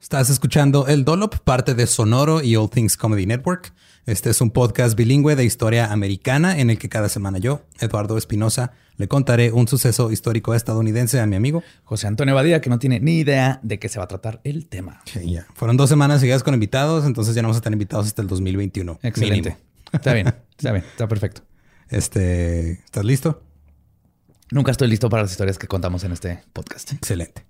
Estás escuchando El Dolop, parte de Sonoro y All Things Comedy Network. Este es un podcast bilingüe de historia americana en el que cada semana yo, Eduardo Espinosa, le contaré un suceso histórico estadounidense a mi amigo José Antonio Badía, que no tiene ni idea de qué se va a tratar el tema. Sí, ya. Fueron dos semanas seguidas con invitados, entonces ya no vamos a tener invitados hasta el 2021. Excelente. mínimo. Está bien, está bien, está perfecto. Este, ¿estás listo? Nunca estoy listo para las historias que contamos en este podcast. Excelente.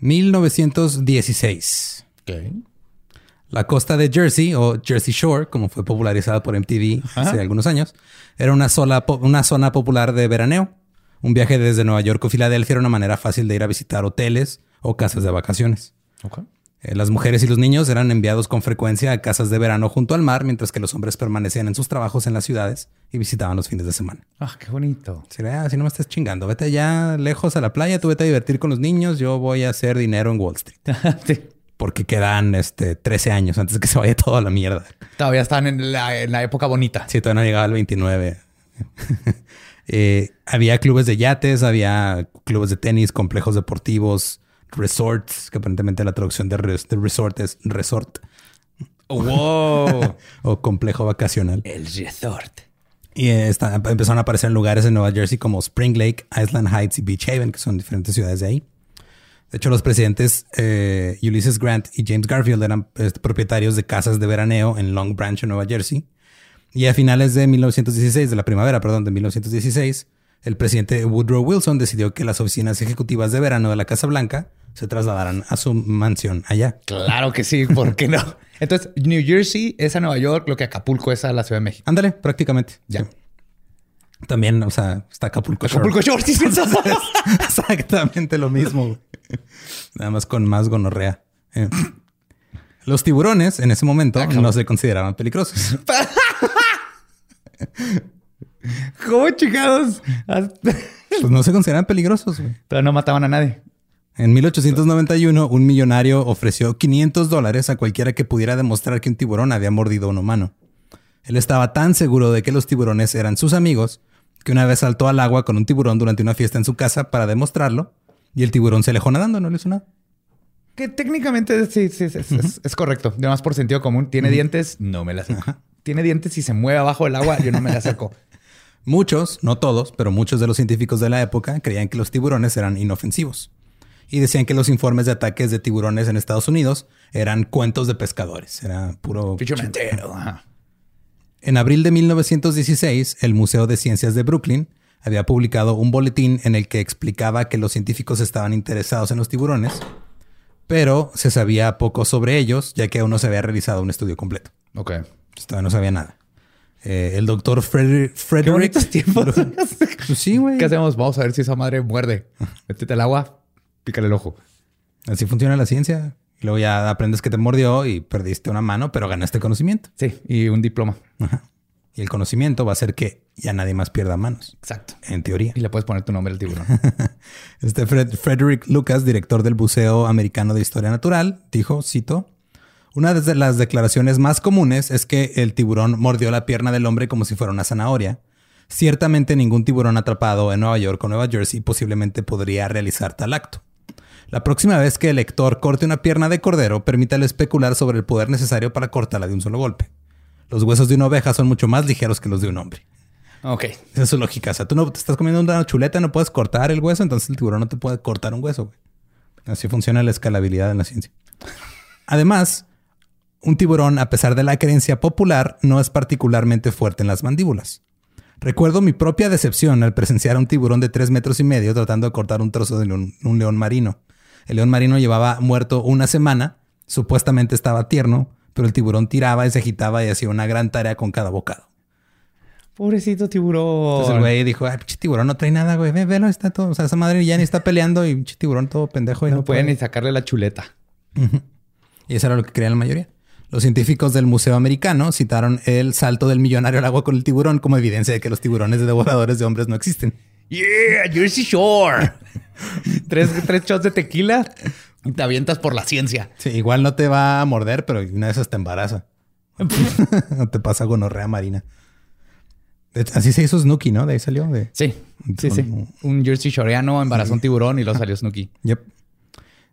...1916... La costa de Jersey, o Jersey Shore, como fue popularizada por MTV hace algunos años, era una, sola una zona popular de veraneo. Un viaje desde Nueva York o Filadelfia era una manera fácil de ir a visitar hoteles o casas de vacaciones. Ok. Eh, Las mujeres y los niños eran enviados con frecuencia a casas de verano junto al mar, mientras que los hombres permanecían en sus trabajos en las ciudades y visitaban los fines de semana. Ah, qué bonito. Si, ah, si no me estás chingando, vete allá lejos a la playa, tú vete a divertir con los niños, yo voy a hacer dinero en Wall Street. Sí. Porque quedan este, 13 años antes de que se vaya todo a la mierda. Todavía están en la, en la época bonita. Sí, todavía no llegaba al 29. Eh, había clubes de yates, había clubes de tenis, complejos deportivos, resorts, que aparentemente la traducción de, res- de resort es resort Wow. o complejo vacacional. el resort. Y está- empezaron a aparecer en lugares en Nueva Jersey como Spring Lake, Island Heights y Beach Haven, que son diferentes ciudades de ahí. De hecho, los presidentes eh, Ulysses Grant y James Garfield eran eh, propietarios de casas de veraneo en Long Branch, en Nueva Jersey. Y a finales de 1916, de la primavera, perdón, de 1916, el presidente Woodrow Wilson decidió que las oficinas ejecutivas de verano de la Casa Blanca se trasladaran a su mansión allá. Claro que sí, ¿por qué no? Entonces, New Jersey es a Nueva York, lo que Acapulco es a la Ciudad de México. Ándale, prácticamente. Ya. Sí. También, o sea, está Acapulco. Acapulco Shore, sí. Exactamente lo mismo. Nada más con más gonorrea. Eh. Los tiburones en ese momento no se consideraban peligrosos. ¿Cómo chingados? Pues no se consideraban peligrosos. güey. Pero no mataban a nadie. En 1891, un millonario ofreció 500 dólares a cualquiera que pudiera demostrar que un tiburón había mordido a un humano. Él estaba tan seguro de que los tiburones eran sus amigos que una vez saltó al agua con un tiburón durante una fiesta en su casa para demostrarlo y el tiburón se alejó nadando, no le hizo nada. Que técnicamente sí, sí, es, es- es correcto. Además, por sentido común, tiene dientes, no me la acerco. Tiene dientes y se mueve abajo del agua, yo no me la acerco. Muchos, no todos, pero muchos de los científicos de la época creían que los tiburones eran inofensivos y decían que los informes de ataques de tiburones en Estados Unidos eran cuentos de pescadores, era puro mentero. En abril de 1916, el Museo de Ciencias de Brooklyn había publicado un boletín en el que explicaba que los científicos estaban interesados en los tiburones, pero se sabía poco sobre ellos, ya que aún no se había realizado un estudio completo. Ok. Entonces, Todavía no sabía nada. Eh, el doctor Frederick... Qué Frederick bonitos tiempos. Sí, güey. ¿Qué hacemos? Vamos a ver si esa madre muerde. Métete al agua, pícale el ojo. Así funciona la ciencia. Y luego ya aprendes que te mordió y perdiste una mano, pero ganaste conocimiento. Sí, y un diploma. Ajá. Y el conocimiento va a hacer que ya nadie más pierda manos, Exacto. en teoría. Y le puedes poner tu nombre al tiburón. Este Fred- Frederick Lucas, director del Museo Americano de Historia Natural, dijo, cito, una de las declaraciones más comunes es que el tiburón mordió la pierna del hombre como si fuera una zanahoria. Ciertamente ningún tiburón atrapado en Nueva York o Nueva Jersey posiblemente podría realizar tal acto. La próxima vez que el lector corte una pierna de cordero, permítale especular sobre el poder necesario para cortarla de un solo golpe. Los huesos de una oveja son mucho más ligeros que los de un hombre. ok. Esa es su lógica. O sea, tú no te estás comiendo una chuleta, no puedes cortar el hueso, entonces el tiburón no te puede cortar un hueso. güey. Así funciona la escalabilidad en la ciencia. Además, un tiburón, a pesar de la creencia popular, no es particularmente fuerte en las mandíbulas. Recuerdo mi propia decepción al presenciar a un tiburón de tres metros y medio tratando de cortar un trozo de un, un león marino. El león marino llevaba muerto una semana, supuestamente estaba tierno, pero el tiburón tiraba y se agitaba y hacía una gran tarea con cada bocado. Pobrecito tiburón. Entonces el güey dijo, ay, pinche tiburón no trae nada, güey. Ve, velo, está todo. O sea, esa madre ya ni está peleando y pinche tiburón todo pendejo. Y no no, pueden puede. ni sacarle la chuleta. Y eso era lo que creían la mayoría. Los científicos del Museo Americano citaron el salto del millonario al agua con el tiburón como evidencia de que los tiburones devoradores de hombres no existen. Yeah, Jersey Shore. tres, tres shots de tequila y te avientas por la ciencia. Sí, igual no te va a morder, pero una de esas te embaraza. no te pasa gonorrea marina. Así se hizo Snooki, ¿no? De ahí salió. De... Sí, sí, sí. Un Jersey Shoreano embarazó un tiburón y lo salió Snooki. Yep.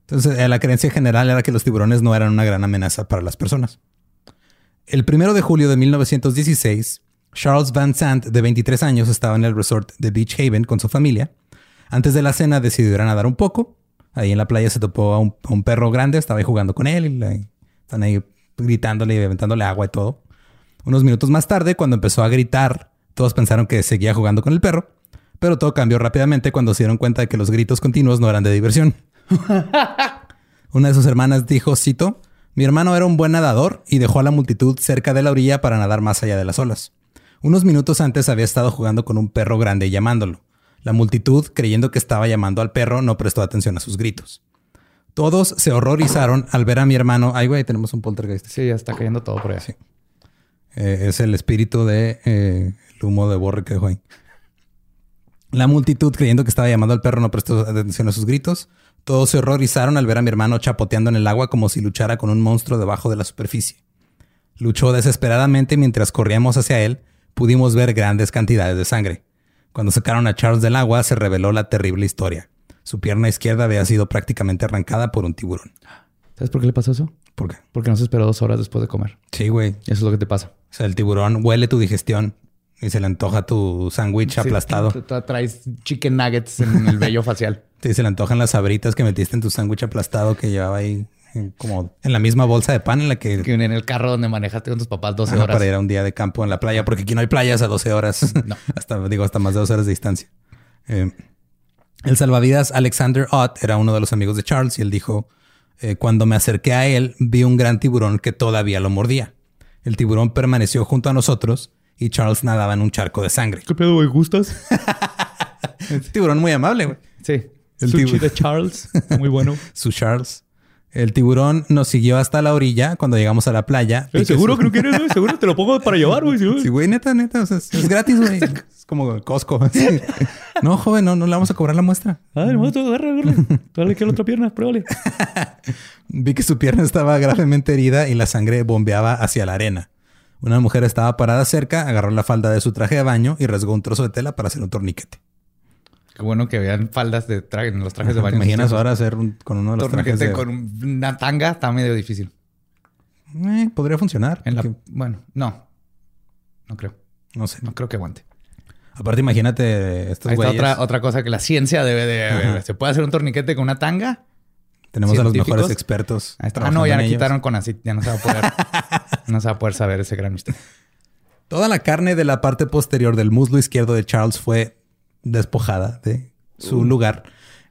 Entonces, eh, la creencia general era que los tiburones no eran una gran amenaza para las personas. El primero de julio de 1916, Charles Van Sant, de 23 años, estaba en el resort de Beach Haven con su familia. Antes de la cena decidió ir a nadar un poco. Ahí en la playa se topó a un, a un perro grande, estaba ahí jugando con él y le- están ahí gritándole y aventándole agua y todo. Unos minutos más tarde, cuando empezó a gritar, todos pensaron que seguía jugando con el perro, pero todo cambió rápidamente cuando se dieron cuenta de que los gritos continuos no eran de diversión. Una de sus hermanas dijo, cito, mi hermano era un buen nadador y dejó a la multitud cerca de la orilla para nadar más allá de las olas. Unos minutos antes había estado jugando con un perro grande y llamándolo. La multitud, creyendo que estaba llamando al perro, no prestó atención a sus gritos. Todos se horrorizaron al ver a mi hermano. Ay, güey, tenemos un poltergeist. Sí, ya está cayendo todo por allá. Sí. Eh, es el espíritu de eh, el humo de borre que dejó ahí. La multitud, creyendo que estaba llamando al perro, no prestó atención a sus gritos. Todos se horrorizaron al ver a mi hermano chapoteando en el agua como si luchara con un monstruo debajo de la superficie. Luchó desesperadamente mientras corríamos hacia él. Pudimos ver grandes cantidades de sangre. Cuando sacaron a Charles del agua, se reveló la terrible historia. Su pierna izquierda había sido prácticamente arrancada por un tiburón. ¿Sabes por qué le pasó eso? ¿Por qué? Porque no se esperó dos horas después de comer. Sí, güey. Eso es lo que te pasa. O sea, el tiburón huele tu digestión y se le antoja tu sándwich aplastado. Sí, traes chicken nuggets en el vello facial. Sí, se le antojan las sabritas que metiste en tu sándwich aplastado que llevaba ahí como en la misma bolsa de pan en la que, Que en el carro donde manejaste con tus papás 12 Ajá, horas. para ir a un día de campo en la playa, porque aquí no hay playas a 12 horas. No. hasta, digo, hasta más de dos horas de distancia. Eh, el salvavidas Alexander Ott era uno de los amigos de Charles y él dijo, eh, cuando me acerqué a él, vi un gran tiburón que todavía lo mordía. El tiburón permaneció junto a nosotros y Charles nadaba en un charco de sangre. ¿Qué pedo, güey? ¿Gustas? Tiburón muy amable, güey. Sí. El Sushi tiburón. de Charles. Muy bueno. Su Charles. El tiburón nos siguió hasta la orilla cuando llegamos a la playa. Eh, ¿Seguro que no quieres, güey? ¿Seguro te lo pongo para llevar, güey? Sí, güey, neta, neta. o sea, es, gratis, güey. Es como Costco. Sí. No, joven, no, no le vamos a cobrar la muestra. Ah, hermano, tú agarra, agarra. Dale que la otra pierna, pruébale. Vi que su pierna estaba gravemente herida y la sangre bombeaba hacia la arena. Una mujer estaba parada cerca, agarró la falda de su traje de baño y rasgó un trozo de tela para hacer un torniquete. Qué bueno que vean faldas de traje en los trajes de ¿Te baño. imaginas ahora hacer un- con uno de los trajes Torniquete de... con un- una tanga está medio difícil. Eh, podría funcionar. En la, bueno, no. No creo. No sé. No creo que aguante. Aparte, imagínate estos Ahí está güeyes. otra, otra cosa que la ciencia debe de... ¿Se puede hacer un torniquete con una tanga? Tenemos a los mejores expertos. Ah, no, ya ellos. quitaron con así. Ya no se va a poder... no se va a poder saber ese gran misterio. Toda la carne de la parte posterior del muslo izquierdo de Charles fue despojada de su lugar.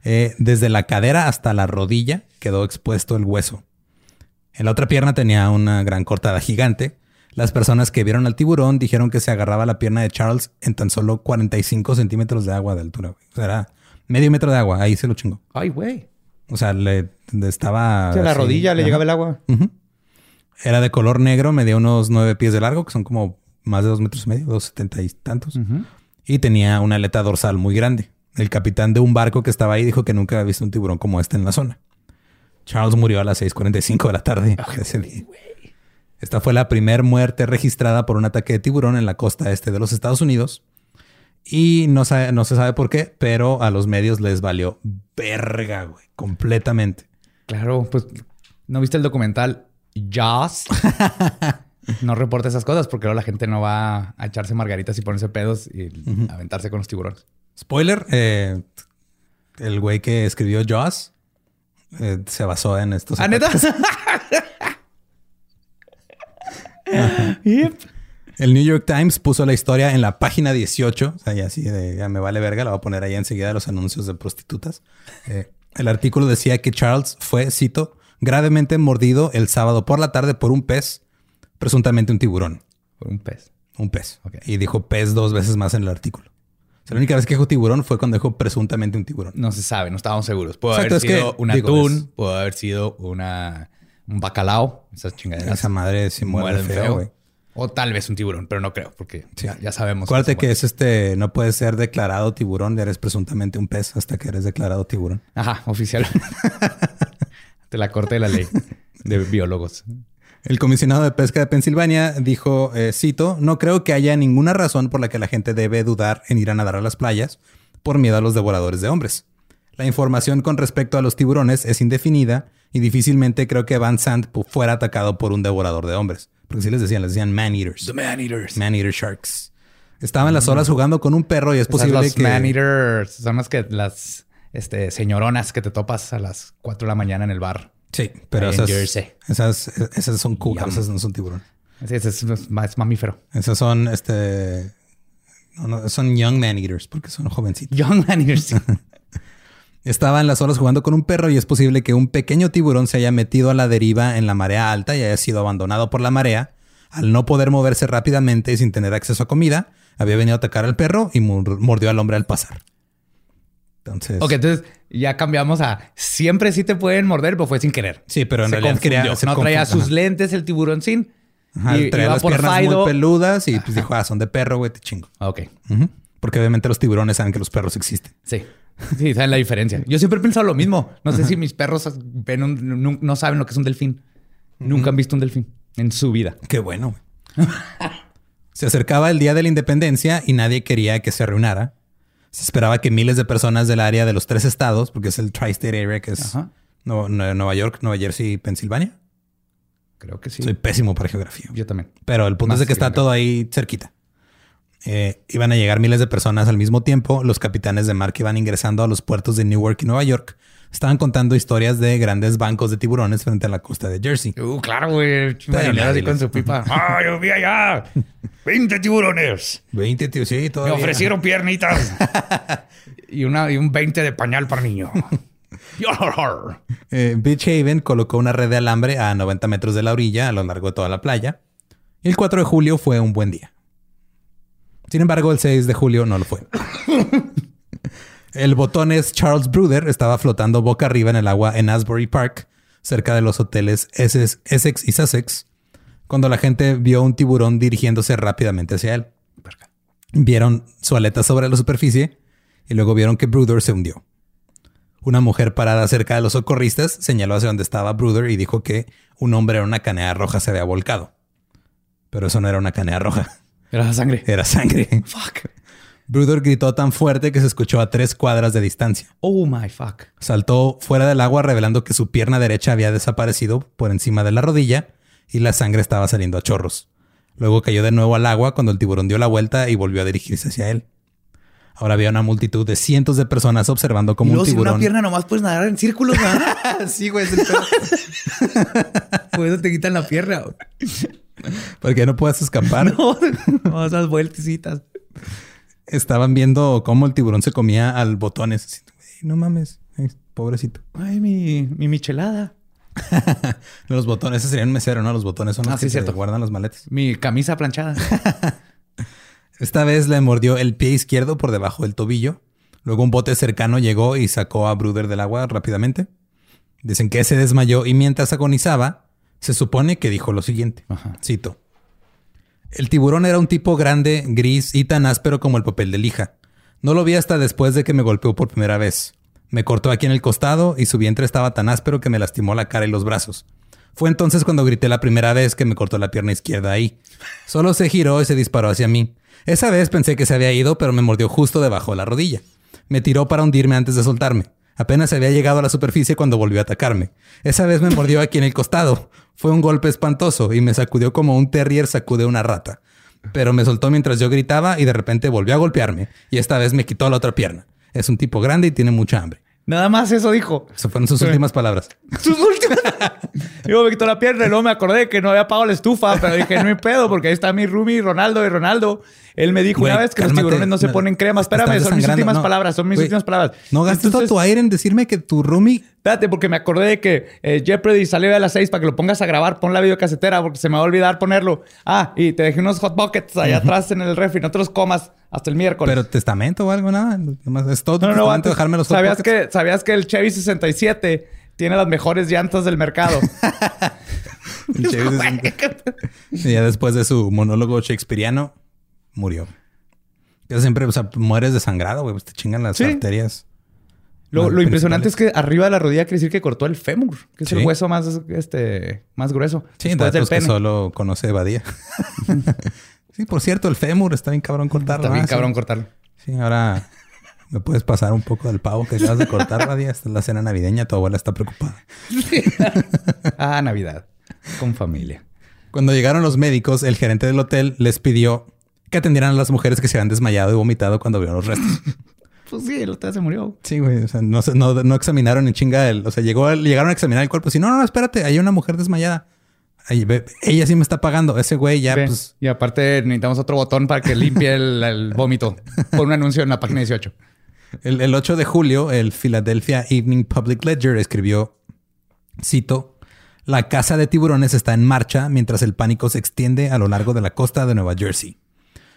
Eh, desde la cadera hasta la rodilla quedó expuesto el hueso. En la otra pierna tenía una gran cortada gigante. Las personas que vieron al tiburón dijeron que se agarraba la pierna de Charles en tan solo 45 centímetros de agua de altura. güey. O sea, era medio metro de agua. Ahí se lo chingó. Ay, güey. O sea, le le estaba... Sí, a la así. rodilla le llegaba el agua. Era de color negro, medía unos nueve pies de largo, que son como más de dos metros y medio, dos setenta y tantos. Y tenía una aleta dorsal muy grande. El capitán de un barco que estaba ahí dijo que nunca había visto un tiburón como este en la zona. Charles murió a las 6.45 de la tarde ese día. Esta fue la primera muerte registrada por un ataque de tiburón en la costa este de los Estados Unidos. Y no, sabe- no se sabe por qué, pero a los medios les valió verga, güey, completamente. Claro, pues ¿no viste el documental Jaws? no reporta esas cosas porque luego la gente no va a echarse margaritas y ponerse pedos y aventarse con los tiburones. Spoiler, eh, el güey que escribió Jaws eh, se basó en estos. ¿Ah, neta? Yep. El New York Times puso la historia en la página 18. O sea, ya así de, ya me vale verga, la voy a poner ahí enseguida los anuncios de prostitutas. Eh, el artículo decía que Charles fue, cito, gravemente mordido el sábado por la tarde por un pez, presuntamente un tiburón. Un pez. Un pez. Y dijo pez dos veces más en el artículo. O sea, la única vez que dijo tiburón fue cuando dijo presuntamente un tiburón. No se sabe, no estábamos seguros. Puede haber es que, sido un digo, atún, es- puede haber sido una, un bacalao, esas chingaderas. Esa madre sí muerde muerden feo, güey. O tal vez un tiburón, pero no creo, porque Sí. ya, ya sabemos. Acuérdate se que es este, no puedes ser declarado tiburón, eres presuntamente un pez hasta que eres declarado tiburón. Ajá, oficial. de la corte de la ley de biólogos. El comisionado de pesca de Pensilvania dijo, eh, cito, no creo que haya ninguna razón por la que la gente debe dudar en ir a nadar a las playas por miedo a los devoradores de hombres. La información con respecto a los tiburones es indefinida y difícilmente creo que Van pu- fuera atacado por un devorador de hombres. Porque sí les decían, les decían man-eaters. man eaters. Man-eater sharks. Estaba en las olas jugando con un perro y es posible los que... man eaters son las que las este, señoronas que te topas a las 4 de la mañana en el bar. Sí, pero esas, esas, esas son Yum. esas no son tiburón. Sí, ese es, es más mamífero. Esas son, este... no, no, son young man-eaters porque son jovencitos. Young man eaters. Estaba en las olas jugando con un perro y es posible que un pequeño tiburón se haya metido a la deriva en la marea alta y haya sido abandonado por la marea. Al no poder moverse rápidamente y sin tener acceso a comida, había venido a atacar al perro y mor- mordió al hombre al pasar. Entonces... ok, entonces ya cambiamos a siempre sí te pueden morder, pero fue sin querer. Sí, pero en Se realidad confundió. quería... se no traía sus lentes el tiburón sin. Ajá, y traía las por piernas Fido. muy peludas y pues dijo, ah, son de perro, güey, te chingo. Ok. Porque obviamente los tiburones saben que los perros existen. sí. Sí, saben la diferencia. Yo siempre he pensado lo mismo. No sé si mis perros ven un- no, no saben lo que es un delfín. Nunca han visto un delfín en su vida. Qué bueno. güey. se acercaba el día de la independencia y nadie quería que se arruinara. Se esperaba que miles de personas del área de los tres estados, porque es el Tri-State Area, que es. Nueva, Nueva York, Nueva Jersey y Pensilvania. Creo que sí. Soy pésimo para geografía. Yo también. Pero el punto Más es de que está todo ahí cerquita. Eh, iban a llegar miles de personas al mismo tiempo. Los capitanes de mar que iban ingresando a los puertos de Newark y Nueva York estaban contando historias de grandes bancos de tiburones frente a la costa de Jersey. Uh, claro, güey. Marinero así con su pipa. ¡Ah, yo vi allá! ¡20 tiburones! 20, tío, sí, Me todavía. ofrecieron piernitas. y, una, y un 20 de pañal para niño. Eh, Beach Haven colocó una red de alambre a 90 metros de la orilla a lo largo de toda la playa. Y el 4 de julio fue un buen día. Sin embargo, el 6 de julio no lo fue. El botones Charles Bruder estaba flotando boca arriba en el agua en Asbury Park, cerca de los hoteles Essex y Sussex, cuando la gente vio un tiburón dirigiéndose rápidamente hacia él. Vieron su aleta sobre la superficie y luego vieron que Bruder se hundió. Una mujer parada cerca de los socorristas señaló hacia donde estaba Bruder y dijo que un hombre en una canea roja se había volcado. Pero eso no era una canea roja. Era sangre. Era sangre. Fuck. Bruder gritó tan fuerte que se escuchó a tres cuadras de distancia. Oh my fuck. Saltó fuera del agua revelando que su pierna derecha había desaparecido por encima de la rodilla y la sangre estaba saliendo a chorros. Luego cayó de nuevo al agua cuando el tiburón dio la vuelta y volvió a dirigirse hacia él. Ahora había una multitud de cientos de personas observando como un tiburón. una pierna nomás puedes nadar en círculos, ¿no? sí, güey, es el pedo. Por eso te quitan la pierna. Porque no puedes escapar. No, no esas vueltecitas. Estaban viendo cómo el tiburón se comía al botones. no mames, pobrecito. Ay, mi, mi michelada. los botones, ese sería un mesero, ¿no? Los botones son los ah, que sí, se guardan los maletes. Mi camisa planchada. Esta vez le mordió el pie izquierdo por debajo del tobillo. Luego un bote cercano llegó y sacó a Bruder del agua rápidamente. Dicen que se desmayó y mientras agonizaba, se supone que dijo lo siguiente. Cito. El tiburón era un tipo grande, gris y tan áspero como el papel de lija. No lo vi hasta después de que me golpeó por primera vez. Me cortó aquí en el costado y su vientre estaba tan áspero que me lastimó la cara y los brazos. Fue entonces cuando grité la primera vez que me cortó la pierna izquierda ahí. Solo se giró y se disparó hacia mí. Esa vez pensé que se había ido, pero me mordió justo debajo de la rodilla. Me tiró para hundirme antes de soltarme. Apenas había llegado a la superficie cuando volvió a atacarme. Esa vez me mordió aquí en el costado. Fue un golpe espantoso y me sacudió como un terrier sacude una rata. Pero me soltó mientras yo gritaba y de repente volvió a golpearme. Y esta vez me quitó la otra pierna. Es un tipo grande y tiene mucha hambre. Nada más eso dijo. Esas fueron sus últimas palabras. Sus últimas. Yo me quitó la pierna y luego me acordé que no había apagado la estufa, pero dije, no hay pedo, porque ahí está mi roomie Ronaldo y Ronaldo. Él me dijo una vez que los tiburones no se ponen crema. Espérame, son mis últimas palabras, son mis últimas palabras. No gastes todo tu aire en decirme que tu roomie. Espérate, porque me acordé de que eh, Jeopardy salió a las seis para que lo pongas a grabar. Pon la videocasetera porque se me va a olvidar ponerlo. Ah, y te dejé unos hot buckets allá atrás en el refri. No te los comas hasta el miércoles. Pero testamento o algo, nada. es todo no, no, no, dejarme los ¿sabías que ¿Sabías que el Chevy 67 tiene las mejores llantas del mercado? y ya después de su monólogo shakespeariano, murió. Ya siempre, o sea, mueres desangrado, güey. Pues te chingan las arterias. Lo, impresionante es que arriba de la rodilla quiere decir que cortó el fémur, que es el hueso más, este, más grueso. Sí, datos que solo conoce Badía. sí, por cierto, el fémur está bien cabrón cortarlo. Está bien cabrón cortarlo. Sí, ahora me puedes pasar un poco del pavo que acabas de cortar, Badía. Esta es la cena navideña, tu abuela está preocupada. ah, Navidad. Con familia. Cuando llegaron los médicos, el gerente del hotel les pidió que atendieran a las mujeres que se habían desmayado y vomitado cuando vieron los restos. pues sí, el hotel se murió. Sí, güey. O sea, no, no, no examinaron en chinga el... O sea, llegó, llegaron a examinar el cuerpo. Si no, no, espérate, hay una mujer desmayada. Ella sí me está pagando. Ese güey ya, pues... Y aparte necesitamos otro botón para que limpie el, vómito. Por un anuncio en la página 18. El, el 8 de julio, el Philadelphia Evening Public Ledger escribió, cito, la casa de tiburones está en marcha mientras el pánico se extiende a lo largo de la costa de Nueva Jersey.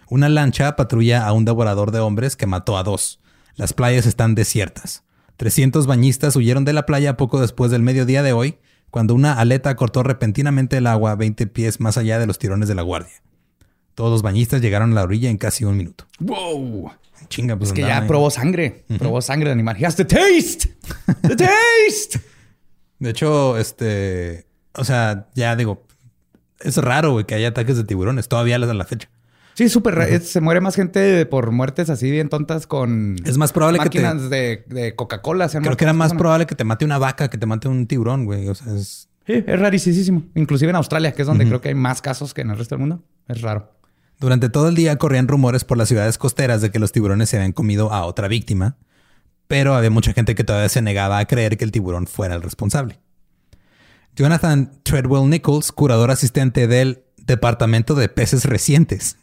Una lancha patrulla a un devorador de hombres que mató a dos. Las playas están desiertas. 300 bañistas huyeron de la playa poco después del mediodía de hoy, cuando una aleta cortó repentinamente el agua 20 pies más allá de los tirones de la guardia. Todos los bañistas llegaron a la orilla en casi un minuto. ¡Wow! Chinga, pues. Es que ya probó sangre. Probó sangre de animal. He has the taste. The taste. de hecho, este. O sea, ya digo. Es raro, que haya ataques de tiburones. Todavía a la fecha. Sí, súper. Se muere más gente por muertes así bien tontas con. Es más probable que te. de, de Coca-Cola. Creo que era más probable que te mate una vaca que te mate un tiburón, güey. O sea, es. Sí, es rarísimo. Inclusive en Australia, que es donde creo que hay más casos que en el resto del mundo. Es raro. Durante todo el día corrían rumores por las ciudades costeras de que los tiburones se habían comido a otra víctima, pero había mucha gente que todavía se negaba a creer que el tiburón fuera el responsable. Jonathan Treadwell Nichols, curador asistente del Departamento de Peces Recientes.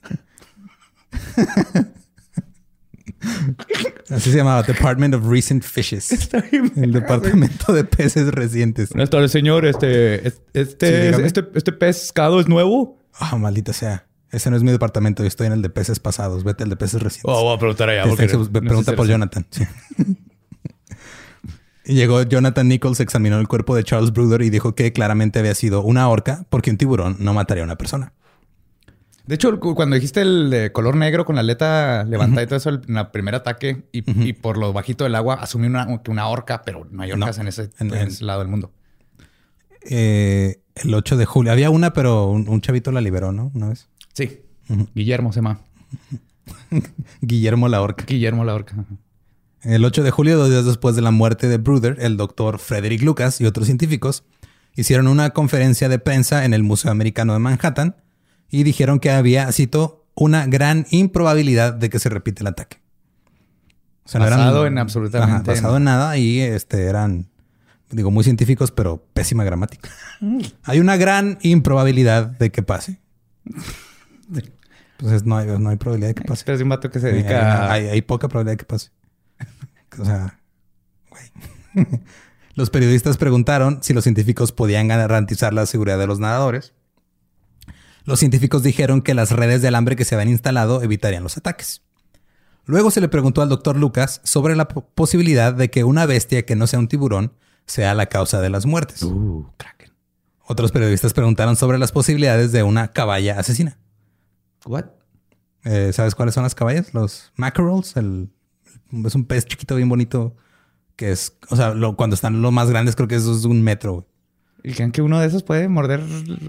Así se llamaba, Department of Recent Fishes. el departamento de peces recientes. Buenas tardes, señor. Este, este, este, este, pescado es nuevo. Ah, maldita sea. Ese no es mi departamento. Yo estoy en el de peces pasados. Vete al de peces recientes. Oh, voy a preguntar allá. pregunta por Jonathan. Llegó Jonathan Nichols, examinó el cuerpo de Charles Bruder y dijo que claramente había sido una orca porque un tiburón no mataría a una persona. De hecho, cuando dijiste el de color negro con la aleta levantada y todo eso en el primer ataque y, por lo bajito del agua, asumí una, una orca, pero no hay orcas en, ese, lado del mundo. Eh, el 8 de julio. Había una, pero un, chavito la liberó, ¿no? Una vez. Sí. Guillermo se llama. Guillermo la orca. Guillermo la orca. El 8 de julio, dos días después de la muerte de Bruder, el doctor Frederick Lucas y otros científicos hicieron una conferencia de prensa en el Museo Americano de Manhattan y dijeron que había, cito, una gran improbabilidad de que se repite el ataque. O basado en absolutamente. basado en nada y este eran, digo, muy científicos, pero pésima gramática. hay una gran improbabilidad de que pase. Pues no hay, no hay probabilidad de que pase. Pero es un vato que se dedica hay, hay, poca probabilidad de que pase. o sea, güey. los periodistas preguntaron si los científicos podían garantizar la seguridad de los nadadores. Los científicos dijeron que las redes de alambre que se habían instalado evitarían los ataques. Luego se le preguntó al doctor Lucas sobre la posibilidad de que una bestia que no sea un tiburón sea la causa de las muertes. Uh, Otros periodistas preguntaron sobre las posibilidades de una caballa asesina. What? Eh, ¿Sabes cuáles son las caballas? Los mackerels. es un pez chiquito bien bonito que es, o sea, cuando están los más grandes creo que eso es un metro. ¿Y creen que uno de esos puede morder,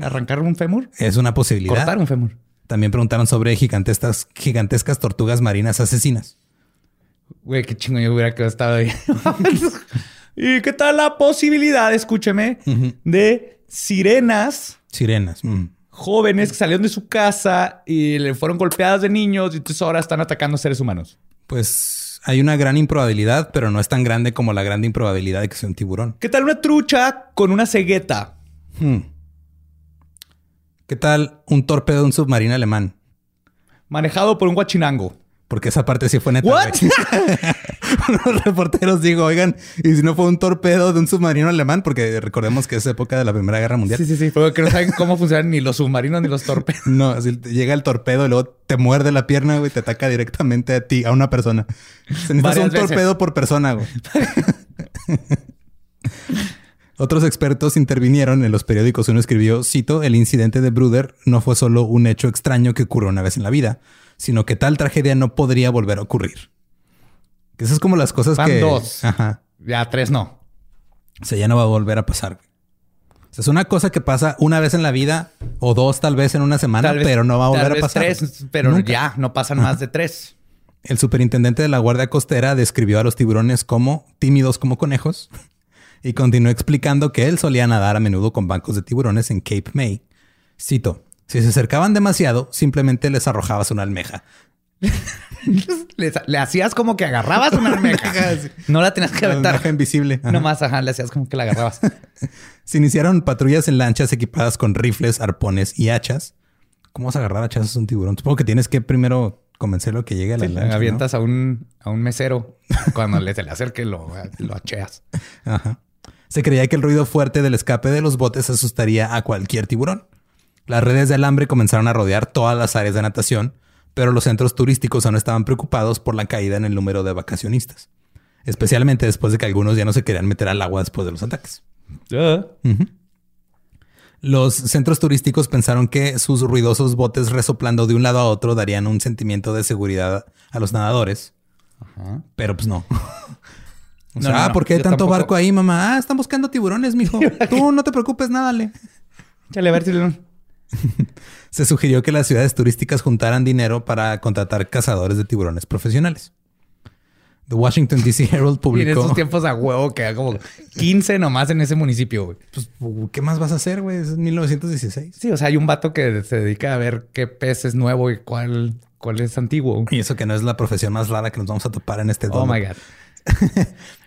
arrancar un fémur? Es una posibilidad. Cortar un fémur. También preguntaron sobre gigantescas, gigantescas tortugas marinas asesinas. Güey, qué chingo yo hubiera quedado estado ahí. ¿Y qué tal la posibilidad, escúcheme, de sirenas? Sirenas. Mm. Jóvenes que salieron de su casa y le fueron golpeadas de niños y entonces ahora están atacando seres humanos. Pues hay una gran improbabilidad, pero no es tan grande como la gran improbabilidad de que sea un tiburón. ¿Qué tal una trucha con una cegueta? Hmm. ¿Qué tal un torpedo de un submarino alemán? Manejado por un guachinango. Porque esa parte sí fue neta. Los reporteros digo, oigan, y si no fue un torpedo de un submarino alemán, porque recordemos que es época de la Primera Guerra Mundial. Sí, sí, sí. Porque no saben cómo funcionan ni los submarinos ni los torpedos. No, si llega el torpedo y luego te muerde la pierna, y te ataca directamente a ti, a una persona. Se necesita un torpedo por persona, güey. Otros expertos intervinieron en los periódicos. Uno escribió, cito, el incidente de Bruder no fue solo un hecho extraño que ocurrió una vez en la vida, sino que tal tragedia no podría volver a ocurrir. Que esas es como las cosas Van que... dos. Ajá. Ya tres no. O sea, ya no va a volver a pasar. O sea, es una cosa que pasa una vez en la vida o dos tal vez en una semana, pero no va a volver a pasar. Tres, pero ya no pasan más de tres. El superintendente de la Guardia Costera describió a los tiburones como tímidos como conejos y continuó explicando que él solía nadar a menudo con bancos de tiburones en Cape May. Cito, si se acercaban demasiado, simplemente les arrojabas una almeja. le, hacías como que agarrabas una almeja. no la tenías que aventar. Almeja invisible. Nomás, ajá, le hacías como que la agarrabas. se iniciaron patrullas en lanchas equipadas con rifles, arpones y hachas. ¿Cómo vas a agarrar hachas a un tiburón? Supongo que tienes que primero convencerlo que llegue a la lancha. Avientas a, un, a un mesero. Cuando le, se le acerque, lo, lo acheas. Ajá. Se creía que el ruido fuerte del escape de los botes asustaría a cualquier tiburón. Las redes de alambre comenzaron a rodear todas las áreas de natación, pero los centros turísticos aún estaban preocupados por la caída en el número de vacacionistas, especialmente después de que algunos ya no se querían meter al agua después de los ataques. Los centros turísticos pensaron que sus ruidosos botes resoplando de un lado a otro darían un sentimiento de seguridad a los nadadores. Pero pues no. o sea, ah, ¿por qué hay tanto barco ahí, mamá? Ah, están buscando tiburones, mijo. Tú no te preocupes, nádale. Chale, a ver si Se sugirió que las ciudades turísticas juntaran dinero para contratar cazadores de tiburones profesionales. The Washington DC Herald publicó. en esos tiempos a huevo que como 15 nomás en ese municipio, Pues, ¿qué más vas a hacer, güey? Es 1916. Sí, o sea, hay un vato que se dedica a ver qué pez es nuevo y cuál, cuál es antiguo. Y eso que no es la profesión más rara que nos vamos a topar en este Oh my God.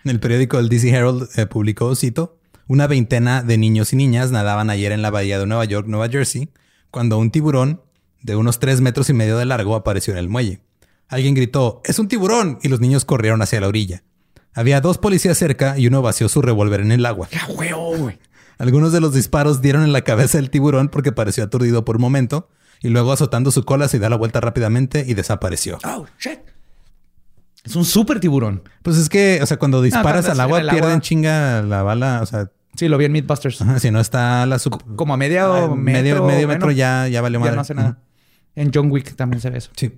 en el periódico del DC Herald eh, publicó, cito, una veintena de niños y niñas nadaban ayer en la bahía de Nueva York, Nueva Jersey, cuando un tiburón de unos tres metros y medio de largo apareció en el muelle. Alguien gritó, ¡Es un tiburón! y los niños corrieron hacia la orilla. Había dos policías cerca y uno vació su revólver en el agua. ¡Qué huevo! Algunos de los disparos dieron en la cabeza del tiburón porque pareció aturdido por un momento y luego azotando su cola se da la vuelta rápidamente y desapareció. ¡Oh, shit! Es un súper tiburón. Pues es que, o sea, cuando disparas al agua, pierden chinga la bala. O sea, sí, lo vi en Mythbusters. si no está la Como a medio, medio, medio metro ya, ya valió madre. no hace nada. En John Wick también se ve eso. Sí.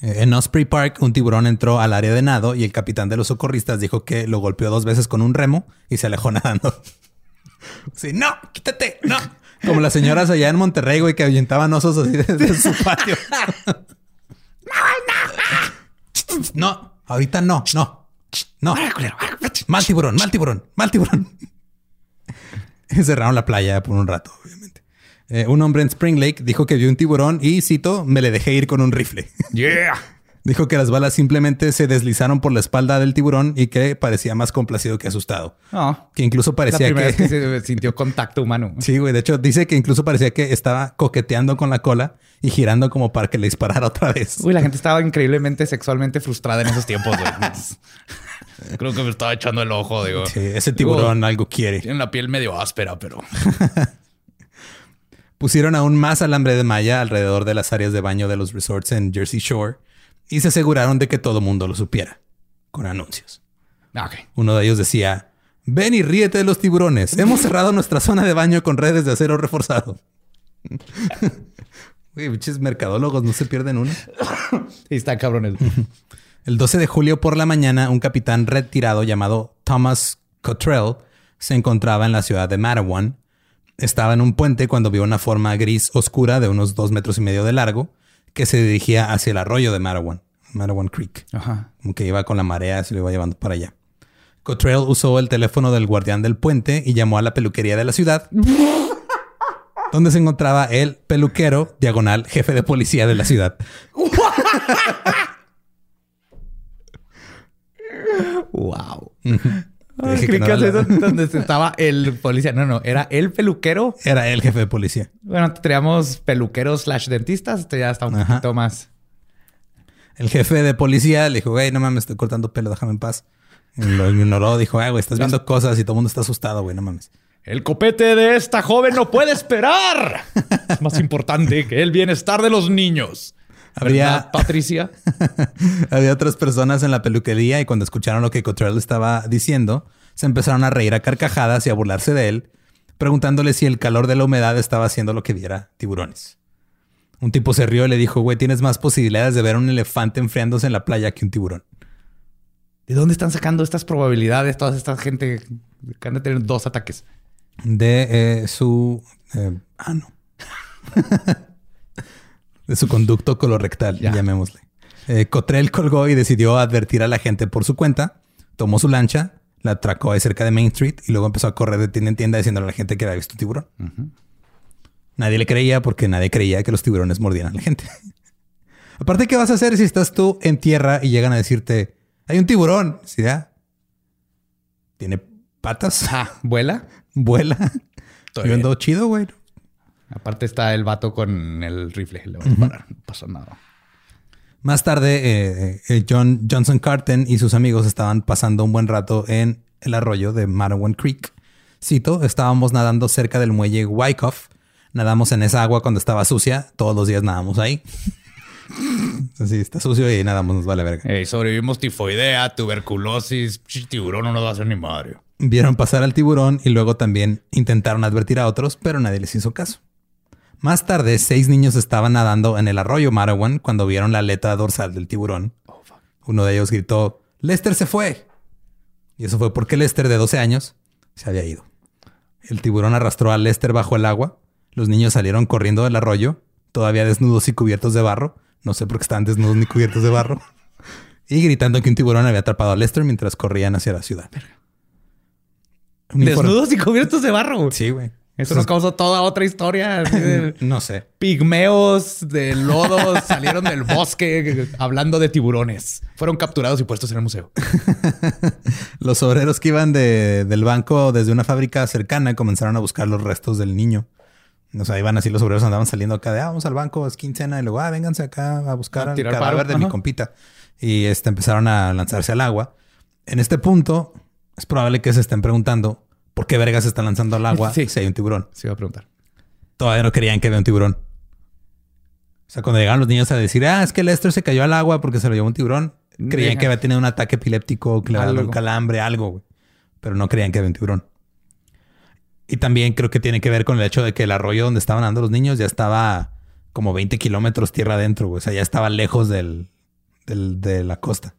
Eh, en Osprey Park, un tiburón entró al área de nado y el capitán de los socorristas dijo que lo golpeó dos veces con un remo y se alejó nadando. Sí, no, quítate, no. Como las señoras allá en Monterrey, güey, que ahuyentaban osos así desde su patio. No, ahorita no, no, no. Mal tiburón, mal tiburón, mal tiburón. Cerraron la playa por un rato, obviamente. Eh, un hombre en Spring Lake dijo que vio un tiburón y, cito, me le dejé ir con un rifle. Yeah. Dijo que las balas simplemente se deslizaron por la espalda del tiburón y que parecía más complacido que asustado. Oh. que incluso parecía que... se sintió contacto humano. Sí, güey. De hecho, dice que incluso parecía que estaba coqueteando con la cola y girando como para que le disparara otra vez. Uy, la gente estaba increíblemente sexualmente frustrada en esos tiempos, güey. Creo que me estaba echando el ojo, digo. Sí, ese tiburón algo quiere. Tiene la piel medio áspera, pero... Pusieron aún más alambre de malla alrededor de las áreas de baño de los resorts en Jersey Shore y se aseguraron de que todo mundo lo supiera, con anuncios. Ah, Uno de ellos decía, ven y ríete de los tiburones. Hemos cerrado nuestra zona de baño con redes de acero reforzado. Uy, biches mercadólogos, no se pierden uno. y están cabrones. El 12 de julio por la mañana, un capitán retirado llamado Thomas Cottrell se encontraba en la ciudad de Matawan. Estaba en un puente cuando vio una forma gris oscura de unos dos metros y medio de largo que se dirigía hacia el arroyo de Marawan, Marawan Creek. Ajá. Como que iba con la marea, se lo iba llevando para allá. Cottrell usó el teléfono del guardián del puente y llamó a la peluquería de la ciudad, donde se encontraba el peluquero, diagonal, jefe de policía de la ciudad. wow. Que, donde estaba el policía. No, no, era el peluquero. Era el jefe de policía. Bueno, teníamos peluqueros slash dentistas. Este ya está un poquito más. El jefe de policía le dijo, güey, no mames, estoy cortando pelo, déjame en paz. Y lo ignoró, dijo, güey, estás viendo cosas y todo el mundo está asustado, güey, no mames. El copete de esta joven no puede esperar. es más importante que el bienestar de los niños. Había Patricia. Había otras personas en la peluquería y cuando escucharon lo que Cottrell estaba diciendo, se empezaron a reír a carcajadas y a burlarse de él, preguntándole si el calor de la humedad estaba haciendo lo que viera tiburones. Un tipo se rió y le dijo, güey, tienes más posibilidades de ver un elefante enfriándose en la playa que un tiburón. ¿De dónde están sacando estas probabilidades toda esta gente que han de tener dos ataques? De eh, su... Eh, ah, no. de su conducto colorectal, llamémosle. Eh, Cotrell colgó y decidió advertir a la gente por su cuenta. Tomó su lancha, la atracó ahí cerca de Main Street y luego empezó a correr de tienda en tienda diciéndole a la gente que había visto un tiburón. Nadie le creía porque nadie creía que los tiburones mordieran a la gente. Aparte, ¿qué vas a hacer si estás tú en tierra y llegan a decirte, hay un tiburón? ¿Sí, ya? ¿Tiene patas? ¿Vuela? ¿Vuela? Yo ando chido, güey. Aparte está el vato con el rifle. Le va a disparar. No pasó nada. Más tarde, eh, eh, John Johnson Carton y sus amigos estaban pasando un buen rato en el arroyo de Marawan Creek. Cito, estábamos nadando cerca del muelle Wyckoff. Nadamos en esa agua cuando estaba sucia. Todos los días nadamos ahí. Así está sucio y nadamos, nos vale verga. sobrevivimos tifoidea, tuberculosis, tiburón no nos va a hacer ni madre. Vieron pasar al tiburón y luego también intentaron advertir a otros, pero nadie les hizo caso. Más tarde, seis niños estaban nadando en el arroyo Marawan cuando vieron la aleta dorsal del tiburón. Oh, Uno de ellos gritó, Lester se fue. Y eso fue porque Lester, de 12 años, se había ido. El tiburón arrastró a Lester bajo el agua. Los niños salieron corriendo del arroyo, todavía desnudos y cubiertos de barro. No sé por qué estaban desnudos ni cubiertos de barro. Y gritando que un tiburón había atrapado a Lester mientras corrían hacia la ciudad. Desnudos y cubiertos de barro. Sí, güey. Eso nos causó toda otra historia. no sé. Pigmeos de lodos salieron del bosque hablando de tiburones. Fueron capturados y puestos en el museo. los obreros que iban del banco desde una fábrica cercana comenzaron a buscar los restos del niño. O sea, iban así los obreros andaban saliendo acá de ah, vamos al banco, es quincena, y luego ah, vénganse acá a buscar el cadáver de mi compita. Y este, empezaron a lanzarse al agua. En este punto, es probable que se estén preguntando ¿por qué vergas se están lanzando al agua si hay un tiburón? Se iba a preguntar. Todavía no creían que había un tiburón. O sea, cuando llegaron los niños a decir, ah, es que Lester se cayó al agua porque se lo llevó un tiburón, Creían que había tenido un ataque epiléptico, que le había dado un calambre, algo, güey. Pero no creían que había un tiburón. Y también creo que tiene que ver con el hecho de que el arroyo donde estaban andando los niños ya estaba como 20 kilómetros tierra adentro, güey. O sea, ya estaba lejos del, de la costa.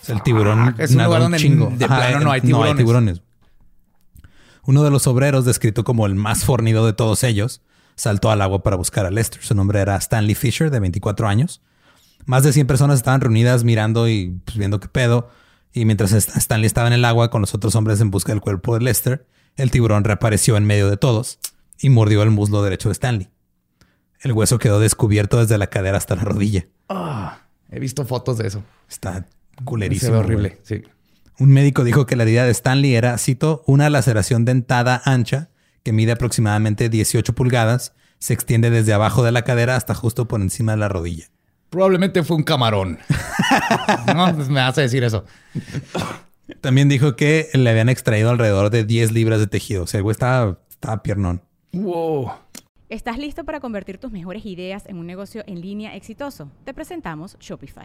O sea, el tiburón ah, es un lugar donde chingo. de plano no hay tiburones. No hay tiburones. Uno de los obreros, descrito como el más fornido de todos ellos, saltó al agua para buscar a Lester. Su nombre era Stanley Fisher, de 24 años. Más de 100 personas estaban reunidas mirando y pues, viendo qué pedo. Y mientras Stanley estaba en el agua con los otros hombres en busca del cuerpo de Lester, el tiburón reapareció en medio de todos y mordió el muslo derecho de Stanley. El hueso quedó descubierto desde la cadera hasta la rodilla. Ah, he visto fotos de eso. Está culerísimo. Se horrible, sí. Un médico dijo que la herida de Stanley era, cito, una laceración dentada ancha que mide aproximadamente 18 pulgadas, se extiende desde abajo de la cadera hasta justo por encima de la rodilla. Probablemente fue un camarón. no, pues me hace decir eso. También dijo que le habían extraído alrededor de 10 libras de tejido. O sea, el güey estaba, estaba piernón. Wow. ¿Estás listo para convertir tus mejores ideas en un negocio en línea exitoso? Te presentamos Shopify.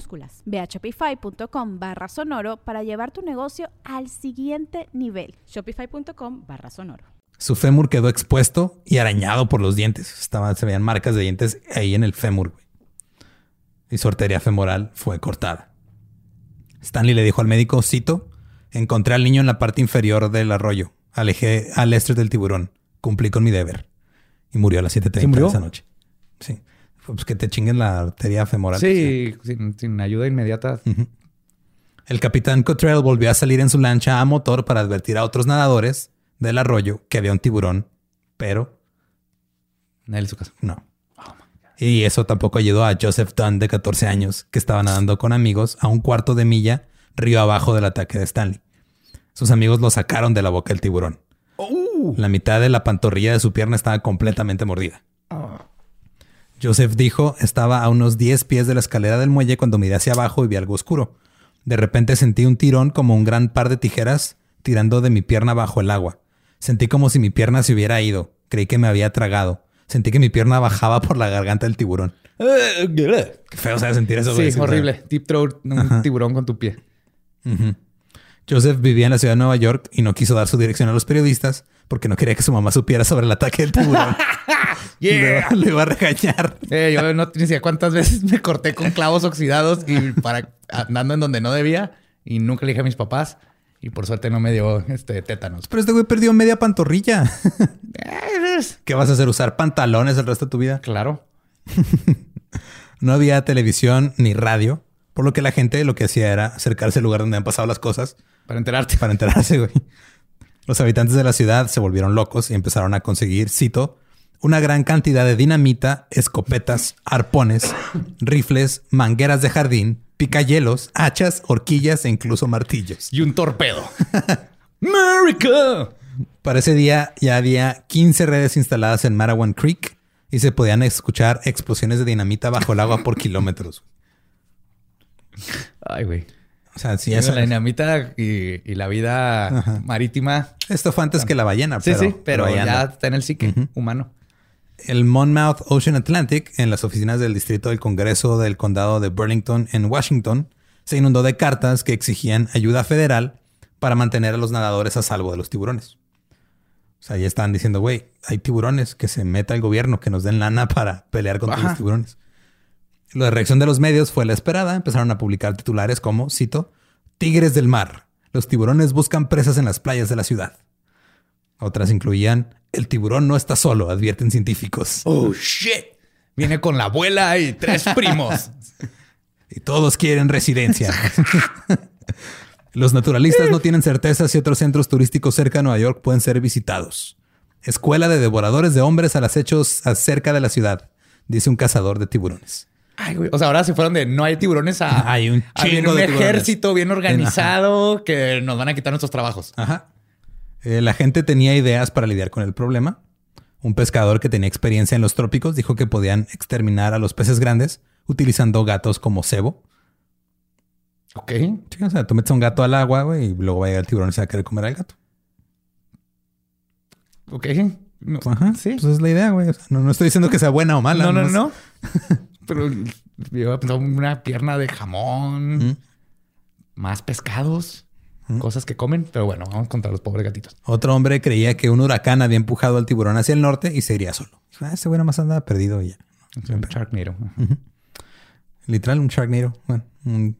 Ve a shopify.com barra sonoro para llevar tu negocio al siguiente nivel. Shopify.com barra sonoro. Su fémur quedó expuesto y arañado por los dientes. Estaban, se veían marcas de dientes ahí en el fémur. Y su arteria femoral fue cortada. Stanley le dijo al médico, cito, encontré al niño en la parte inferior del arroyo. Alejé al Lester del tiburón. Cumplí con mi deber. Y murió a las 7.30 de esa noche. Sí. Pues que te chinguen la arteria femoral. Sí, sin, ayuda inmediata. El capitán Cottrell volvió a salir en su lancha a motor para advertir a otros nadadores del arroyo que había un tiburón, pero... Nadie su casa. No. Oh, y eso tampoco ayudó a Joseph Dunn, de 14 años, que estaba nadando con amigos a un cuarto de milla río abajo del ataque de Stanley. Sus amigos lo sacaron de la boca del tiburón. Oh. La mitad de la pantorrilla de su pierna estaba completamente mordida. Oh. Joseph dijo, estaba a unos 10 pies de la escalera del muelle cuando miré hacia abajo y vi algo oscuro. De repente sentí un tirón como un gran par de tijeras tirando de mi pierna bajo el agua. Sentí como si mi pierna se hubiera ido. Creí que me había tragado. Sentí que mi pierna bajaba por la garganta del tiburón. Qué feo sea sentir eso. Sí, horrible. Deep throat, un tiburón con tu pie. Joseph vivía en la ciudad de Nueva York y no quiso dar su dirección a los periodistas porque no quería que su mamá supiera sobre el ataque del tiburón. Le, iba a regañar. Eh, yo no ni sé cuántas veces me corté con clavos oxidados y para andando en donde no debía y nunca le dije a mis papás. Y por suerte no me dio este tétanos. Pero este güey perdió media pantorrilla. ¿Qué vas a hacer? ¿Usar pantalones el resto de tu vida? Claro. no había televisión ni radio, por lo que la gente lo que hacía era acercarse al lugar donde han pasado las cosas. Para enterarte. Para enterarse, güey. Los habitantes de la ciudad se volvieron locos y empezaron a conseguir, cito, una gran cantidad de dinamita, escopetas, arpones, rifles, mangueras de jardín, picayelos, hachas, horquillas e incluso martillos. Y un torpedo. ¡America! Para ese día ya había 15 redes instaladas en Marawan Creek y se podían escuchar explosiones de dinamita bajo el agua por kilómetros. Ay, güey. O sea, sí, eso. La dinamita y, la vida marítima. Esto fue antes que la ballena. Sí, sí, pero, ya está en el psique humano. El Monmouth Ocean Atlantic, en las oficinas del Distrito del Congreso del Condado de Burlington en Washington, se inundó de cartas que exigían ayuda federal para mantener a los nadadores a salvo de los tiburones. O sea, ya estaban diciendo, güey, hay tiburones, que se meta el gobierno, que nos den lana para pelear contra los tiburones. La reacción de los medios fue la esperada. Empezaron a publicar titulares como, cito, Tigres del mar. Los tiburones buscan presas en las playas de la ciudad. Otras incluían, el tiburón no está solo, advierten científicos. Oh, shit. Viene con la abuela y tres primos. y todos quieren residencia. Los naturalistas no tienen certeza si otros centros turísticos cerca de Nueva York pueden ser visitados. Escuela de devoradores de hombres a las hechos cerca de la ciudad, dice un cazador de tiburones. Ay, güey. O sea, ahora se fueron de no hay tiburones a. Hay un chingo de ejército bien organizado que nos van a quitar nuestros trabajos. Ajá. Eh, la gente tenía ideas para lidiar con el problema. Un pescador que tenía experiencia en los trópicos dijo que podían exterminar a los peces grandes utilizando gatos como cebo. Ok. o sea, tú metes un gato al agua, güey, y luego va a llegar el tiburón y se va a querer comer al gato. Ok. Ajá. Sí. Pues es la idea, güey. no, estoy diciendo que sea buena o mala. No, no, no. Pero yo una pierna de jamón, más pescados, cosas que comen. Pero bueno, vamos contra los pobres gatitos. Otro hombre creía que un huracán había empujado al tiburón hacia el norte y se iría solo. Ah, ese nada más andaba perdido ya. un Sharknado. Literal, un Sharknado. Bueno, un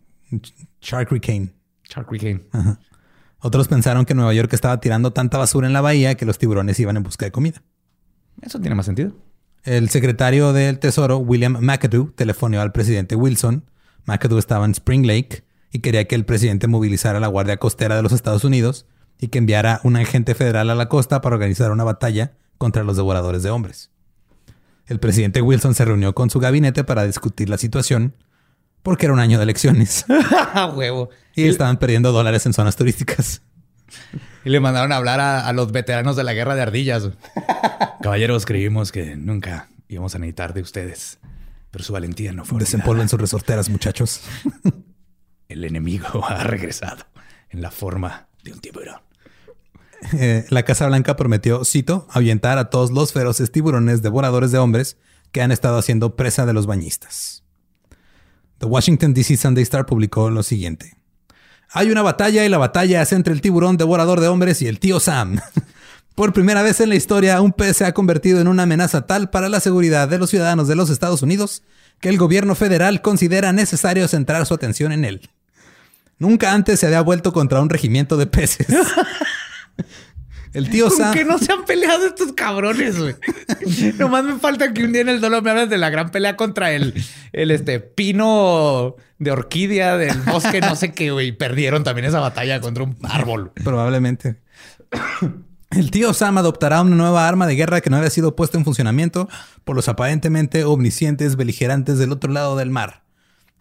Shark Hurricane. Shark. Otros pensaron que Nueva York estaba tirando tanta basura en la bahía que los tiburones iban en busca de comida. Eso tiene más sentido. El secretario del Tesoro, William McAdoo, telefoneó al presidente Wilson. McAdoo estaba en Spring Lake y quería que el presidente movilizara la Guardia Costera de los Estados Unidos y que enviara un agente federal a la costa para organizar una batalla contra los devoradores de hombres. El presidente Wilson se reunió con su gabinete para discutir la situación porque era un año de elecciones. huevo. Y estaban perdiendo dólares en zonas turísticas. Y le mandaron a hablar a, los veteranos de la guerra de ardillas. Caballeros, creímos que nunca íbamos a necesitar de ustedes. Pero su valentía no fue. Desempolven sus resorteras, muchachos. El enemigo ha regresado en la forma de un tiburón. Eh, la Casa Blanca prometió, cito, ahuyentar a todos los feroces tiburones devoradores de hombres que han estado haciendo presa de los bañistas. The Washington DC Sunday Star publicó lo siguiente. Hay una batalla y la batalla es entre el tiburón devorador de hombres y el tío Sam. Por primera vez en la historia, un pez se ha convertido en una amenaza tal para la seguridad de los ciudadanos de los Estados Unidos que el gobierno federal considera necesario centrar su atención en él. Nunca antes se había vuelto contra un regimiento de peces. El tío ¿Con Sam. qué no se han peleado estos cabrones, güey? Nomás me falta que un día en el dolor me hablas de la gran pelea contra el, el este, pino de orquídea del bosque, no sé qué, güey. Perdieron también esa batalla contra un árbol. Probablemente. El tío Sam adoptará una nueva arma de guerra que no había sido puesta en funcionamiento por los aparentemente omniscientes beligerantes del otro lado del mar.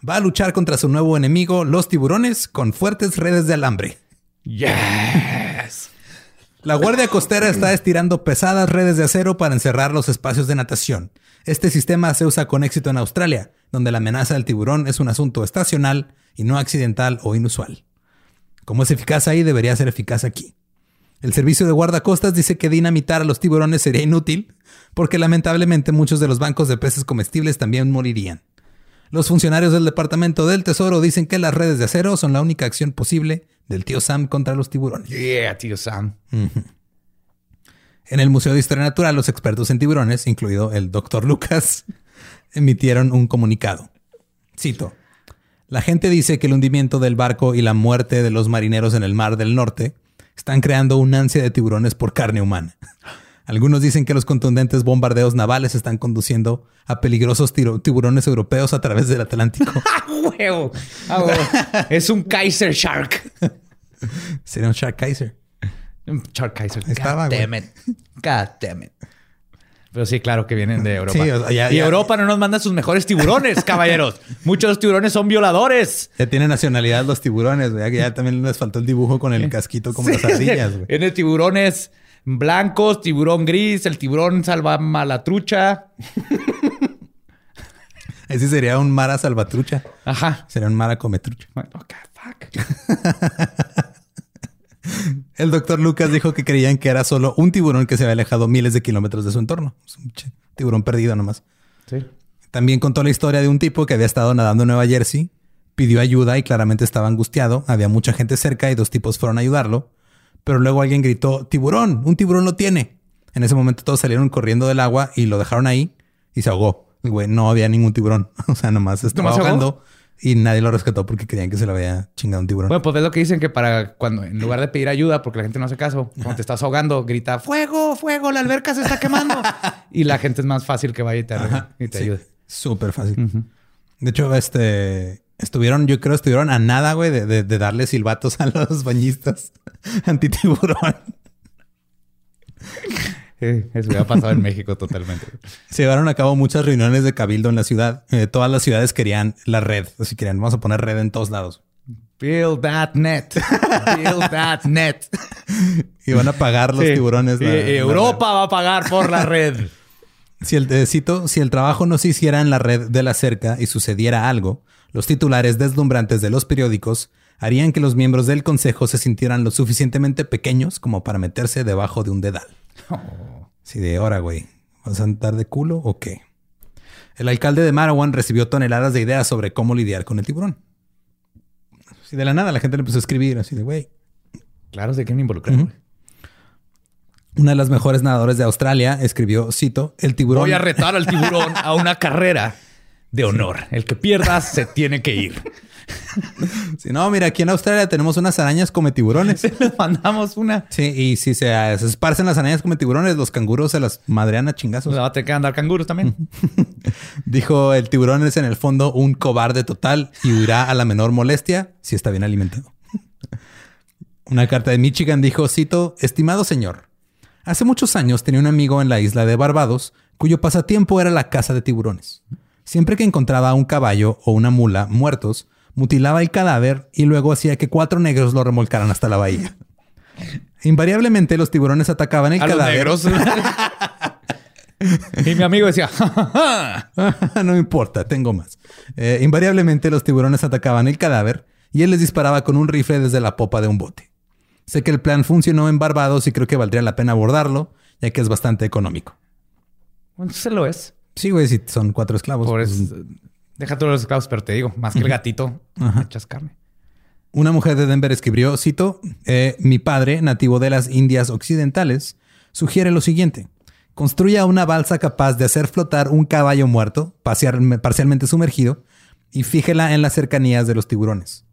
Va a luchar contra su nuevo enemigo, los tiburones, con fuertes redes de alambre. Yes. La Guardia Costera está estirando pesadas redes de acero para encerrar los espacios de natación. Este sistema se usa con éxito en Australia, donde la amenaza del tiburón es un asunto estacional y no accidental o inusual. Como es eficaz ahí, debería ser eficaz aquí. El servicio de guardacostas dice que dinamitar a los tiburones sería inútil, porque lamentablemente muchos de los bancos de peces comestibles también morirían. Los funcionarios del Departamento del Tesoro dicen que las redes de acero son la única acción posible del tío Sam contra los tiburones. Yeah, tío Sam. En el Museo de Historia Natural, los expertos en tiburones, incluido el Dr. Lucas, emitieron un comunicado. Cito. La gente dice que el hundimiento del barco y la muerte de los marineros en el Mar del Norte están creando un ansia de tiburones por carne humana. Algunos dicen que los contundentes bombardeos navales están conduciendo a peligrosos tiburones europeos a través del Atlántico. huevo! Es un Kaiser Shark. Sería un Shark Kaiser. Un Shark Kaiser. Estaba, God damn it. God damn it. Pero sí, claro que vienen de Europa. y Europa no nos manda sus mejores tiburones, caballeros. Muchos de los tiburones son violadores. Ya tienen nacionalidad los tiburones, güey. Ya también les faltó el dibujo con el casquito como las ardillas, güey. En el tiburones blancos, tiburón gris, el tiburón salva malatrucha. Ese sería un mara salvatrucha. Ajá. Sería un mara cometrucha. Ok, fuck. El doctor Lucas dijo que creían que era solo un tiburón que se había alejado miles de kilómetros de su entorno. un tiburón perdido nomás. Sí. También contó la historia de un tipo que había estado nadando en Nueva Jersey, pidió ayuda y claramente estaba angustiado. Había mucha gente cerca y dos tipos fueron a ayudarlo. Pero luego alguien gritó, tiburón, un tiburón lo tiene. En ese momento todos salieron corriendo del agua y lo dejaron ahí y se ahogó. güey no había ningún tiburón. o sea, nomás estaba ahogando y nadie lo rescató porque creían que se lo había chingado un tiburón. Bueno, pues es lo que dicen que para cuando, en lugar de pedir ayuda, porque la gente no hace caso, cuando te estás ahogando, grita fuego, fuego, la alberca se está quemando. y la gente es más fácil que vaya y te, y te ayude. Súper fácil. De hecho, este estuvieron, yo creo, estuvieron a nada, güey, de, de, darle silbatos a los bañistas antitiburón. eso hubiera pasado en México totalmente. Se llevaron a cabo muchas reuniones de cabildo en la ciudad. Eh, todas las ciudades querían la red. Así querían, vamos a poner red en todos lados. Build that net. Build that net. y van a pagar los tiburones. Europa va a pagar por la red. Si el, eh, cito, si el trabajo no se hiciera en la red de la cerca y sucediera algo, los titulares deslumbrantes de los periódicos harían que los miembros del consejo se sintieran lo suficientemente pequeños como para meterse debajo de un dedal. Sí, de hora, güey. ¿Vas a andar de culo o qué? El alcalde de Marawan recibió toneladas de ideas sobre cómo lidiar con el tiburón. Si de la nada la gente le empezó a escribir así de, güey. Claro, se quieren involucrar. Una de las mejores nadadoras de Australia escribió, cito, el tiburón... Voy a retar al tiburón a una carrera de honor. El que pierda se tiene que ir. Si no, mira, aquí en Australia tenemos unas arañas come tiburones. Le mandamos una. Sí, y si se, esparcen las arañas come tiburones, los canguros se las madrean a chingazos. va a tener que andar canguros también. Dijo, el tiburón es en el fondo un cobarde total y huirá a la menor molestia si está bien alimentado. Una carta de Michigan dijo, cito, estimado señor, hace muchos años tenía un amigo en la isla de Barbados cuyo pasatiempo era la caza de tiburones. Siempre que encontraba un caballo o una mula muertos, mutilaba el cadáver y luego hacía que cuatro negros lo remolcaran hasta la bahía. Invariablemente los tiburones atacaban el cadáver. y mi amigo decía, no importa, tengo más. Eh, invariablemente los tiburones atacaban el cadáver y él les disparaba con un rifle desde la popa de un bote. Sé que el plan funcionó en Barbados y creo que valdría la pena abordarlo, ya que es bastante económico. se lo es. Sí, güey, si son cuatro esclavos. Pues, deja todos los esclavos, pero te digo, más que el gatito, echas carne. Una mujer de Denver escribió, cito, eh, mi padre, nativo de las Indias Occidentales, sugiere lo siguiente. Construya una balsa capaz de hacer flotar un caballo muerto, parcialmente sumergido, y fíjela en las cercanías de los tiburones.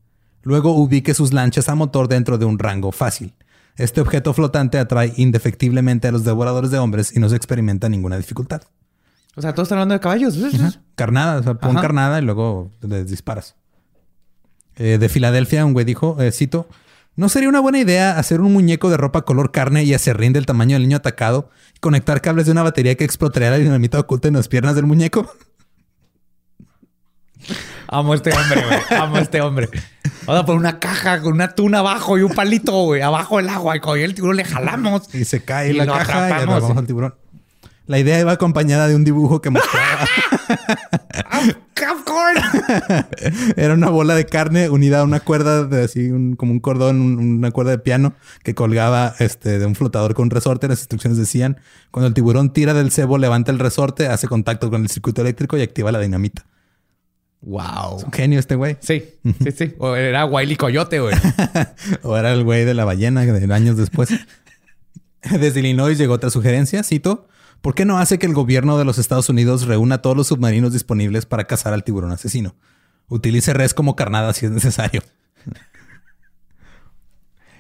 Luego ubique sus lanchas a motor dentro de un rango fácil. Este objeto flotante atrae indefectiblemente a los devoradores de hombres y no se experimenta ninguna dificultad. O sea, todos están hablando de caballos. Carnada, o sea, pon carnada y luego les disparas. Eh, de Filadelfia, un güey dijo, eh, cito, ¿no sería una buena idea hacer un muñeco de ropa color carne y acerrín del tamaño del niño atacado y conectar cables de una batería que explotaría la dinamita oculta en las piernas del muñeco? Amo a este hombre, güey. Amo a este hombre. Vamos a poner una caja con una tuna abajo y un palito, güey, abajo del agua. Y con el tiburón le jalamos. Y se cae la caja y atrapamos al tiburón. La idea iba acompañada de un dibujo que mostraba. Era una bola de carne unida a una cuerda de así, como un cordón, una cuerda de piano que colgaba este, de un flotador con un resorte. Las instrucciones decían: cuando el tiburón tira del cebo, levanta el resorte, hace contacto con el circuito eléctrico y activa la dinamita. Wow. Es un genio este güey. Sí, sí, sí. O era Wiley Coyote, güey. o era el güey de la ballena de años después. Desde Illinois llegó otra sugerencia, cito. ¿Por qué no hace que el gobierno de los Estados Unidos reúna todos los submarinos disponibles para cazar al tiburón asesino? Utilice res como carnada si es necesario.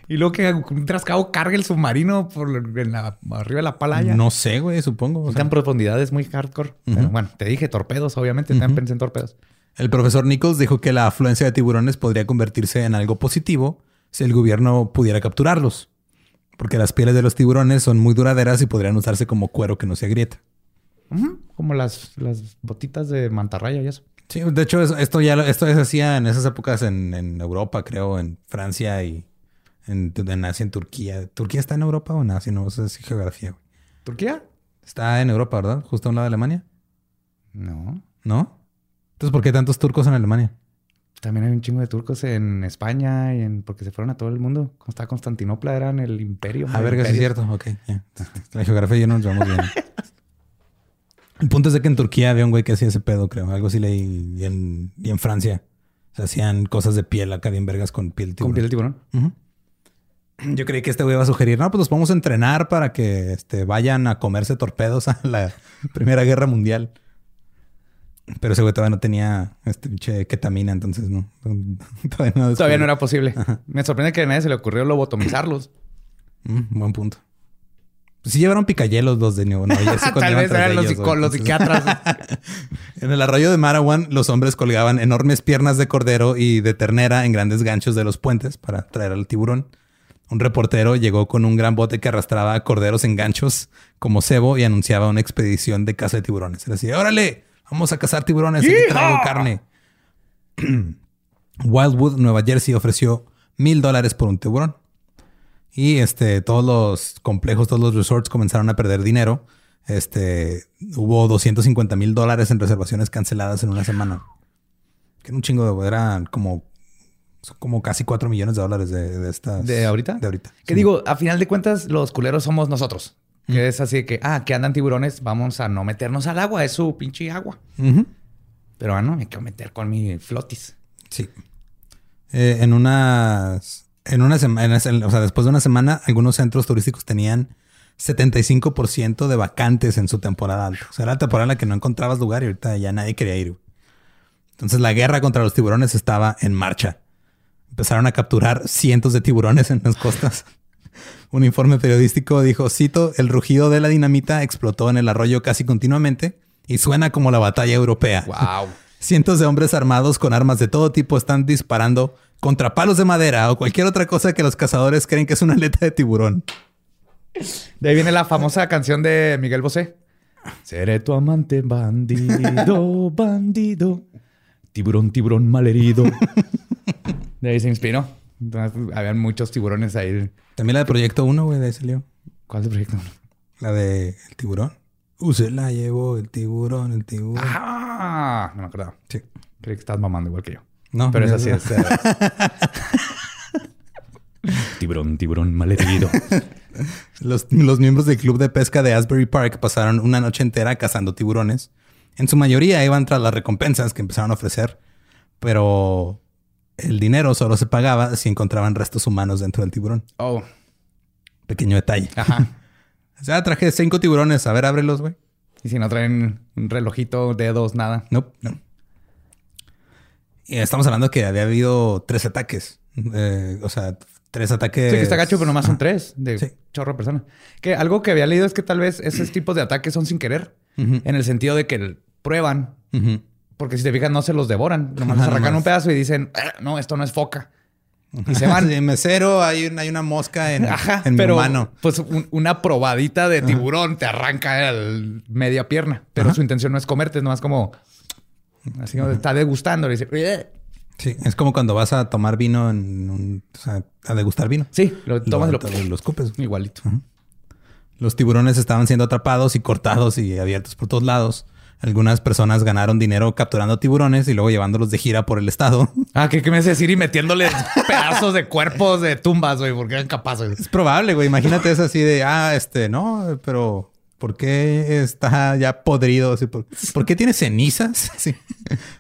Y luego que un trascado cargue el submarino por arriba de la palaya. No sé, güey, supongo. Están profundidades muy hardcore. bueno, te dije torpedos, obviamente. También pensé en torpedos. El profesor Nichols dijo que la afluencia de tiburones podría convertirse en algo positivo si el gobierno pudiera capturarlos porque las pieles de los tiburones son muy duraderas y podrían usarse como cuero que no se agrieta. Como las, las botitas de mantarraya y eso. Sí, de hecho, esto ya esto se hacía en esas épocas en, Europa, creo, en Francia y en, en, Asia, en Turquía. ¿Turquía está en Europa o en Asia? No sé si geografía. ¿Turquía? Está en Europa, ¿verdad? Justo a un lado de Alemania. No. ¿No? Entonces, ¿por qué tantos turcos en Alemania? También hay un chingo de turcos en España y en porque se fueron a todo el mundo. Cuando estaba Constantinopla eran el imperio. A ver, que es cierto. Ok, La geografía yo nos vamos bien. El punto es de que en Turquía había un güey que hacía ese pedo, creo. Algo así leí. Y en, y en Francia se hacían cosas de piel acá bien vergas con piel de tiburón. Con piel de tiburón. Yo creí que este güey iba a sugerir, no, pues los a entrenar para que este, vayan a comerse torpedos a la Primera Guerra Mundial. Pero ese güey todavía no tenía este pinche ketamina, entonces no. Todavía no, era posible. Me sorprende que a nadie se le ocurrió lobotomizarlos. Mm, buen punto. Pues sí llevaron picayelos los de Nuevo Tal vez eran los, psiquiatras. en el arroyo de Marawan, los hombres colgaban enormes piernas de cordero y de ternera en grandes ganchos de los puentes para traer al tiburón. Un reportero llegó con un gran bote que arrastraba corderos en ganchos como cebo y anunciaba una expedición de caza de tiburones. Era así, órale, vamos a cazar tiburones, aquí traigo carne. Wildwood, Nueva Jersey, ofreció mil dólares por un tiburón. Y este, todos los complejos, todos los resorts comenzaron a perder dinero. Este, hubo 250 mil dólares en reservaciones canceladas en una semana. Que era un chingo de, eran como, como casi 4 millones de dólares de, de estas. ¿De ahorita? De ahorita. Que digo, a final de cuentas, los culeros somos nosotros. Que es así de que, ah, que andan tiburones, vamos a no meternos al agua, es su pinche agua. Pero ah, no, me quiero meter con mi flotis. Sí. Eh, en unas en una semana, o sea, después de una semana, algunos centros turísticos tenían 75% de vacantes en su temporada alta. O sea, era la temporada en la que no encontrabas lugar y ahorita ya nadie quería ir. Entonces la guerra contra los tiburones estaba en marcha. Empezaron a capturar cientos de tiburones en las costas. Un informe periodístico dijo, cito, el rugido de la dinamita explotó en el arroyo casi continuamente y suena como la batalla europea. Wow. Cientos de hombres armados con armas de todo tipo están disparando contra palos de madera o cualquier otra cosa que los cazadores creen que es una aleta de tiburón. De ahí viene la famosa canción de Miguel Bosé. Seré tu amante, bandido, bandido. Tiburón, tiburón malherido. De ahí se inspiró. habían muchos tiburones ahí. También la de Proyecto 1, güey, de ahí salió. ¿Cuál de Proyecto 1? La de El Tiburón. Uh, se la llevó el tiburón, el tiburón. Ah, no me acuerdo. Sí. Creí que estás mamando igual que yo. No, pero es así. Es, tiburón, tiburón malherido. Los, los, miembros del club de pesca de Asbury Park pasaron una noche entera cazando tiburones. En su mayoría iban tras las recompensas que empezaron a ofrecer, pero el dinero solo se pagaba si encontraban restos humanos dentro del tiburón. Oh. Pequeño detalle. Ajá. o sea, traje cinco tiburones. A ver, ábrelos, güey. Y si no traen un relojito, dedos, nada. No, no. Y estamos hablando que había habido tres ataques. Eh, o sea, tres ataques. Sí, que está gacho, pero nomás son tres de chorro de personas. Que algo que había leído es que tal vez esos tipos de ataques son sin querer. En el sentido de que prueban. Porque si te fijas, no se los devoran. Nomás arrancan un pedazo y dicen, ah, no, esto no es foca. Y se van. En mesero hay, hay una mosca en, en mi mano. Pues una probadita de tiburón te arranca el media pierna. Pero su intención no es comerte, es nomás como Así como está degustando. Y dice, Sí, es como cuando vas a tomar vino en un, o sea, a degustar vino. Sí, lo tomas lo, y lo, escupes. Igualito. Los tiburones estaban siendo atrapados y cortados y abiertos por todos lados. Algunas personas ganaron dinero capturando tiburones y luego llevándolos de gira por el estado. Ah, ¿qué, me hace decir? Y metiéndoles pedazos de cuerpos de tumbas, güey, porque eran capaces. Es probable, güey. Imagínate es así de, ah, este, no, pero ¿Por qué está ya podrido? ¿Por, qué tiene cenizas?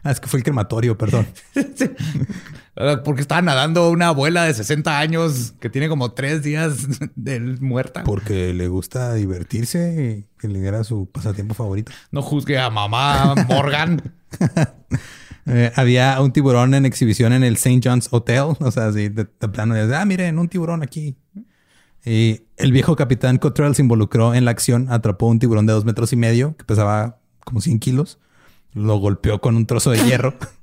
Ah, es que fue el crematorio, perdón. Porque estaba nadando una abuela de 60 años que tiene como tres días de muerta. Porque le gusta divertirse y que le era su pasatiempo favorito. No juzgue a mamá Morgan. Eh, había un tiburón en exhibición en el St. John's Hotel. O sea, así de, plano de, ah, miren, un tiburón aquí. Y el viejo capitán Cottrell se involucró en la acción, atrapó un tiburón de dos metros y medio que pesaba como 100 kilos, lo golpeó con un trozo de hierro.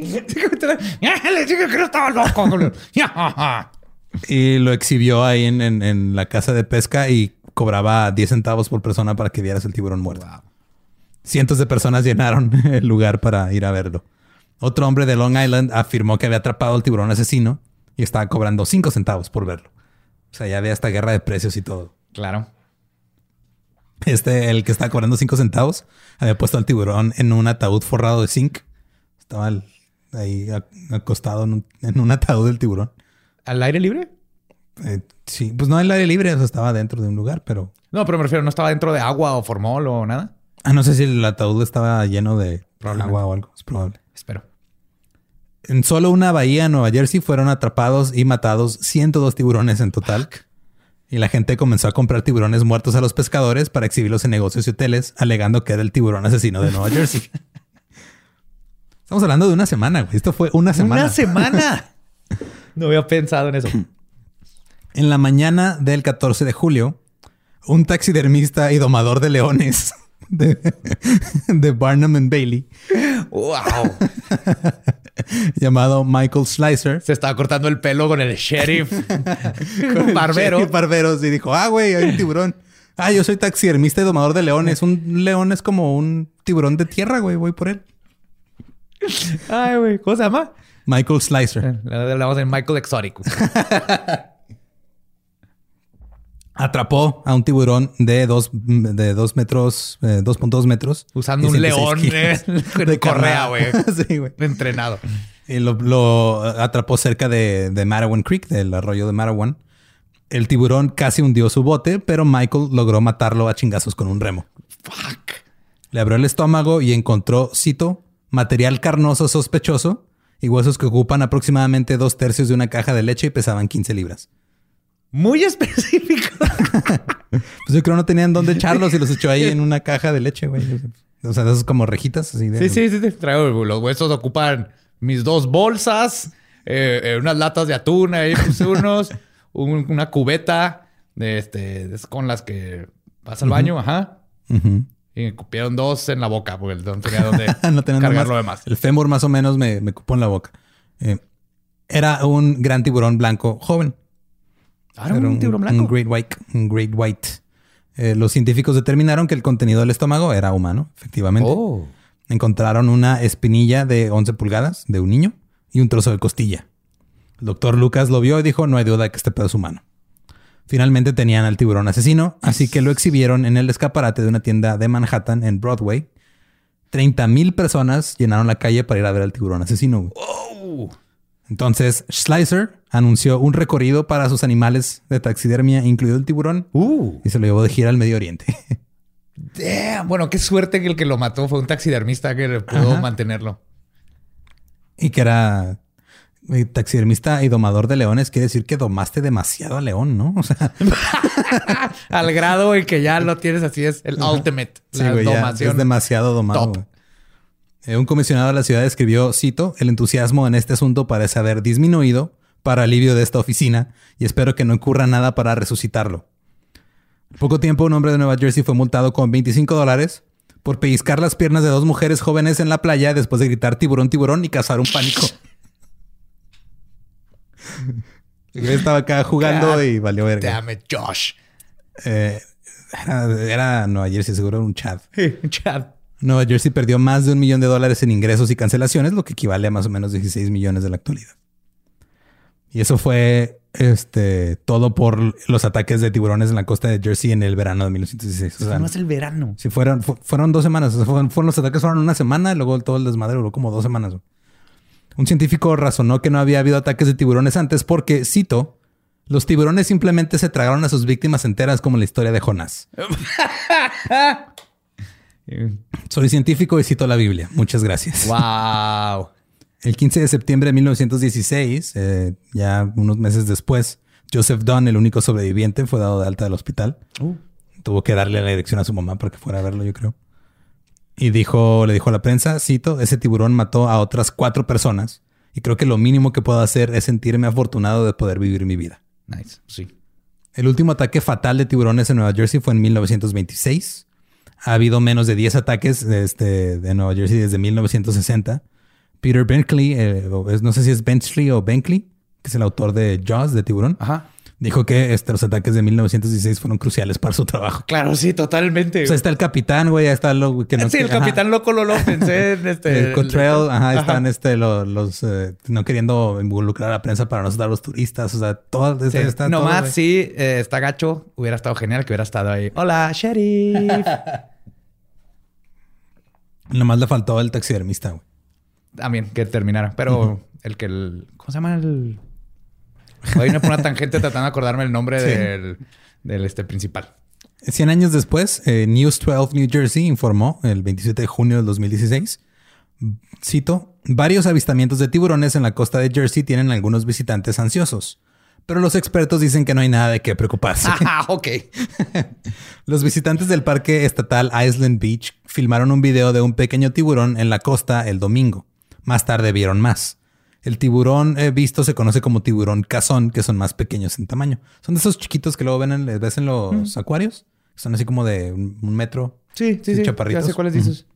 y lo exhibió ahí en, la casa de pesca y cobraba 10 centavos por persona para que vieras el tiburón muerto. Cientos de personas llenaron el lugar para ir a verlo. Otro hombre de Long Island afirmó que había atrapado al tiburón asesino y estaba cobrando 5 centavos por verlo. O sea, ya había esta guerra de precios y todo. Claro. Este, el que estaba cobrando cinco centavos, había puesto al tiburón en un ataúd forrado de zinc. Estaba ahí acostado en un, ataúd del tiburón. ¿Al aire libre? Eh, sí, pues no al aire libre, eso estaba dentro de un lugar, pero. No, pero me refiero, ¿no estaba dentro de agua o formol o nada? Ah, no sé si el ataúd estaba lleno de agua o algo. Es probable. Espero. En solo una bahía en Nueva Jersey fueron atrapados y matados 102 tiburones en total. Y la gente comenzó a comprar tiburones muertos a los pescadores para exhibirlos en negocios y hoteles, alegando que era el tiburón asesino de Nueva Jersey. Estamos hablando de una semana, güey. Esto fue una semana. ¡Una semana! no había pensado en eso. En la mañana del 14 de julio, un taxidermista y domador de leones de, de Barnum and Bailey. ¡Wow! llamado Michael Slicer. Se estaba cortando el pelo con el sheriff. con barbero. Sheriff Barberos y dijo, ah, güey, hay un tiburón. Ah, yo soy taxidermista y domador de leones. Un león es como un tiburón de tierra, güey. Voy por él. Ay, güey. ¿Cómo se llama? Michael Slicer. Le hablamos de Michael Exótico. Atrapó a un tiburón de dos, de dos metros, eh, 2.2 metros. Usando un león eh, de correa, güey. sí, güey. Entrenado. Y lo, lo, atrapó cerca de, de Marawan Creek, del arroyo de Marawan. El tiburón casi hundió su bote, pero Michael logró matarlo a chingazos con un remo. Fuck. Le abrió el estómago y encontró, cito, material carnoso sospechoso y huesos que ocupan aproximadamente dos tercios de una caja de leche y pesaban 15 libras. Muy específico. pues yo creo no tenían dónde echarlos y los echó ahí en una caja de leche, güey. O sea, esos como rejitas así de... Sí, sí, sí. sí. Traigo, los huesos ocupan mis dos bolsas, eh, eh, unas latas de atún, ahí puse unos, un, una cubeta de este, con las que vas al baño, ajá. Y me cupieron dos en la boca, porque no tenía dónde no cargar lo demás. El fémur más o menos me, me cupó en la boca. Eh, era un gran tiburón blanco joven. Ah, era un, tiburón blanco. Un great white. Un great white. Eh, los científicos determinaron que el contenido del estómago era humano, efectivamente. Oh. Encontraron una espinilla de 11 pulgadas de un niño y un trozo de costilla. El doctor Lucas lo vio y dijo, no hay duda de que este pedo es humano. Finalmente tenían al tiburón asesino, así que lo exhibieron en el escaparate de una tienda de Manhattan en Broadway. 30 mil personas llenaron la calle para ir a ver al tiburón asesino. Oh. Entonces, Slicer anunció un recorrido para sus animales de taxidermia, incluido el tiburón, Uh. y se lo llevó de gira al Medio Oriente. Damn. Bueno, qué suerte que el que lo mató fue un taxidermista que pudo Ajá. mantenerlo. y que era taxidermista y domador de leones, quiere decir que domaste demasiado a león, ¿no? O sea, Al grado en que ya lo tienes así, es el ultimate. sí, la güey, ya domación. es demasiado domado. Eh, un comisionado de la ciudad escribió, cito, el entusiasmo en este asunto parece haber disminuido para alivio de esta oficina y espero que no ocurra nada para resucitarlo. Poco tiempo, un hombre de Nueva Jersey fue multado con 25 dólares por pellizcar las piernas de dos mujeres jóvenes en la playa después de gritar tiburón, tiburón y causar un pánico. Güey Estaba acá jugando God y valió verga. Damn it, Josh. Eh, era, era Nueva Jersey, seguro era un chat. Chad. Nueva Jersey perdió más de un millón de dólares en ingresos y cancelaciones, lo que equivale a más o menos 16 millones de la actualidad. Y eso fue este, todo por los ataques de tiburones en la costa de Jersey en el verano de 1916. O sea, no es el verano. si fueron, fu- fueron dos semanas. O sea, fueron, fueron los ataques fueron una semana y luego todo el desmadre duró como dos semanas. Un científico razonó que no había habido ataques de tiburones antes porque, cito, los tiburones simplemente se tragaron a sus víctimas enteras como en la historia de Jonás. Soy científico y cito la Biblia. Muchas gracias. wow. El 15 de septiembre de 1916, eh, ya unos meses después, Joseph Dunn, el único sobreviviente, fue dado de alta del hospital. Uh. Tuvo que darle la dirección a su mamá para que fuera a verlo, yo creo. Y dijo, le dijo a la prensa, cito, ese tiburón mató a otras cuatro personas y creo que lo mínimo que puedo hacer es sentirme afortunado de poder vivir mi vida. Nice. Sí. El último ataque fatal de tiburones en Nueva Jersey fue en 1926. Ha habido menos de 10 ataques de, este, de Nueva Jersey desde 1960. Peter Benkley, eh, no sé si es Benchley o Benkley, que es el autor de Jaws, de tiburón, Ajá. Dijo que este, los ataques de 1916 fueron cruciales para su trabajo. Claro, sí, totalmente. O sea, está el capitán, güey, está lo que no sí, el ajá. capitán loco lo, lo pensé en este. El Cottrell, ajá, Ajá. están este, lo- los, eh, no queriendo involucrar a la prensa para no asustar a los turistas. O sea, todo Sí. está, todo, Nomás sí, eh, está gacho. Hubiera estado genial que hubiera estado ahí. Hola, sheriff. Nomás le faltó el taxidermista, güey. También que terminara. Pero el que el. ¿Cómo se llama el.? Voy a irme por una tangente tratando de acordarme el nombre Sí. del, del este principal. 100 años después, eh, News 12 New Jersey informó el 27 de junio del 2016, cito, varios avistamientos de tiburones en la costa de Jersey tienen algunos visitantes ansiosos, pero los expertos dicen que no hay nada de qué preocuparse. Ah, ok. Los visitantes del parque estatal Island Beach filmaron un video de un pequeño tiburón en la costa el domingo, Más tarde vieron más. El tiburón eh, visto se conoce como tiburón cazón, que son más pequeños en tamaño. Son de esos chiquitos que luego ven en, ves en los acuarios. Son así como de un, metro. Sí, sí, sí. Chaparritos. Ya sé cuáles dices.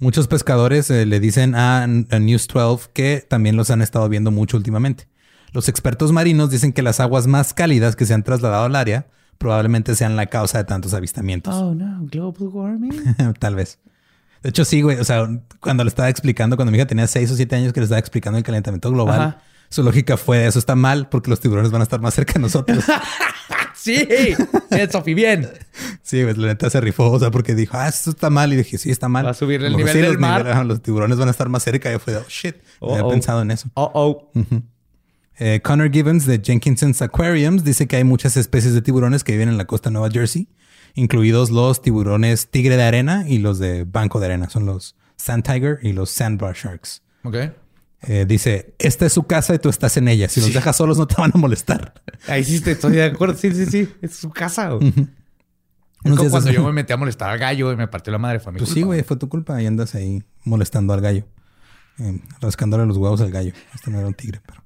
Muchos pescadores eh, le dicen a, News 12 que también los han estado viendo mucho últimamente. Los expertos marinos dicen que las aguas más cálidas que se han trasladado al área probablemente sean la causa de tantos avistamientos. Oh, no. Global warming. Tal vez. De hecho, sí, güey. O sea, cuando le estaba explicando, cuando mi hija tenía 6 o 7 años que le estaba explicando el calentamiento global, su lógica fue, eso está mal porque los tiburones van a estar más cerca de nosotros. sí, Sofi, bien. Sí, pues la neta se rifó, o sea, porque dijo, ah, esto está mal. Y dije, sí, está mal. Va a subir el nivel del mar. los tiburones van a estar más cerca. Y yo fue, oh, shit. No había pensado en eso. Oh, oh. Eh, Connor Gibbons de Jenkinson's Aquariums dice que hay muchas especies de tiburones que viven en la costa de Nueva Jersey incluidos los tiburones tigre de arena y los de banco de arena. Son los sand tiger y los sandbar sharks. Ok. Eh, dice, esta es su casa y tú estás en ella. Si los dejas solos no te van a molestar. Ahí sí estoy de acuerdo. Sí, sí, sí. Es su casa. como cuando yo me metí a molestar al gallo y me partió la madre familia. Pues sí, güey, fue tu culpa. Y andas ahí molestando al gallo. Eh, rascándole los huevos al gallo. Este no era un tigre, pero...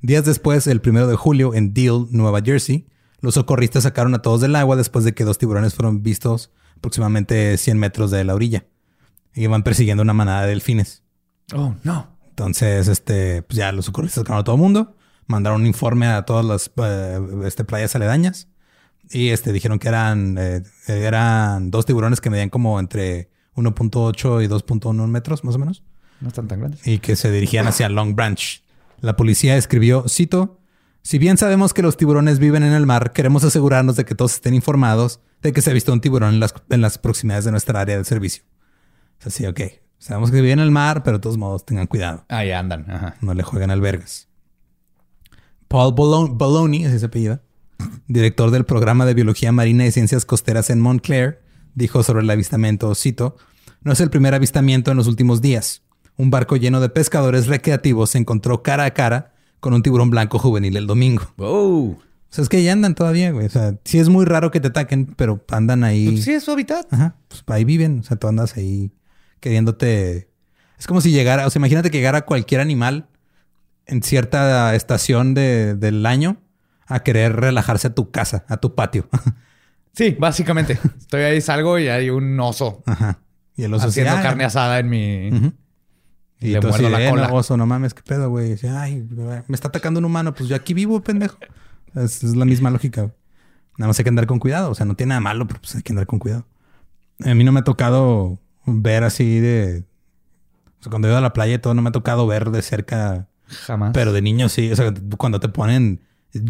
Días después, el primero de julio, en Deal, Nueva Jersey, los socorristas sacaron a todos del agua después de que dos tiburones fueron vistos aproximadamente 100 metros de la orilla. Y iban persiguiendo una manada de delfines. Oh, no. Entonces, este, pues ya los socorristas sacaron a todo el mundo, mandaron un informe a todas las eh, este, playas aledañas y este, dijeron que eran, eh, eran dos tiburones que medían como entre 1.8 y 2.1 metros, más o menos. No están tan grandes. Y que se dirigían hacia Long Branch. La policía escribió, cito, si bien sabemos que los tiburones viven en el mar, queremos asegurarnos de que todos estén informados de que se ha visto un tiburón en las, proximidades de nuestra área de servicio. Es así, ok. Sabemos que viven en el mar, pero de todos modos tengan cuidado. Ahí andan. No le juegan albergues. Paul Bologna, así se apellida, director del programa de Biología Marina y Ciencias Costeras en Montclair, dijo sobre el avistamiento, cito, no es el primer avistamiento en los últimos días. Un barco lleno de pescadores recreativos se encontró cara a cara con un tiburón blanco juvenil el domingo. Oh. O sea, es que ya andan todavía, güey. O sea, sí es muy raro que te ataquen, pero andan ahí. Pues sí, es su hábitat. Ajá. Pues ahí viven. O sea, tú andas ahí queriéndote. Es como si llegara, o sea, imagínate que llegara cualquier animal en cierta estación del año a querer relajarse a tu casa, a tu patio. Sí, básicamente. Estoy ahí, salgo y hay un oso. Ajá. Y el oso haciendo carne asada en mi. Y, le muerdo la cola. Oso, no mames, qué pedo, güey. Ay, me está atacando un humano. Pues yo aquí vivo, pendejo. Es, la misma lógica. Nada más hay que andar con cuidado. O sea, no tiene nada malo, pero pues hay que andar con cuidado. A mí no me ha tocado ver así de... O sea, cuando he ido a la playa y todo, no me ha tocado ver de cerca... Jamás. Pero de niño sí. O sea, cuando te ponen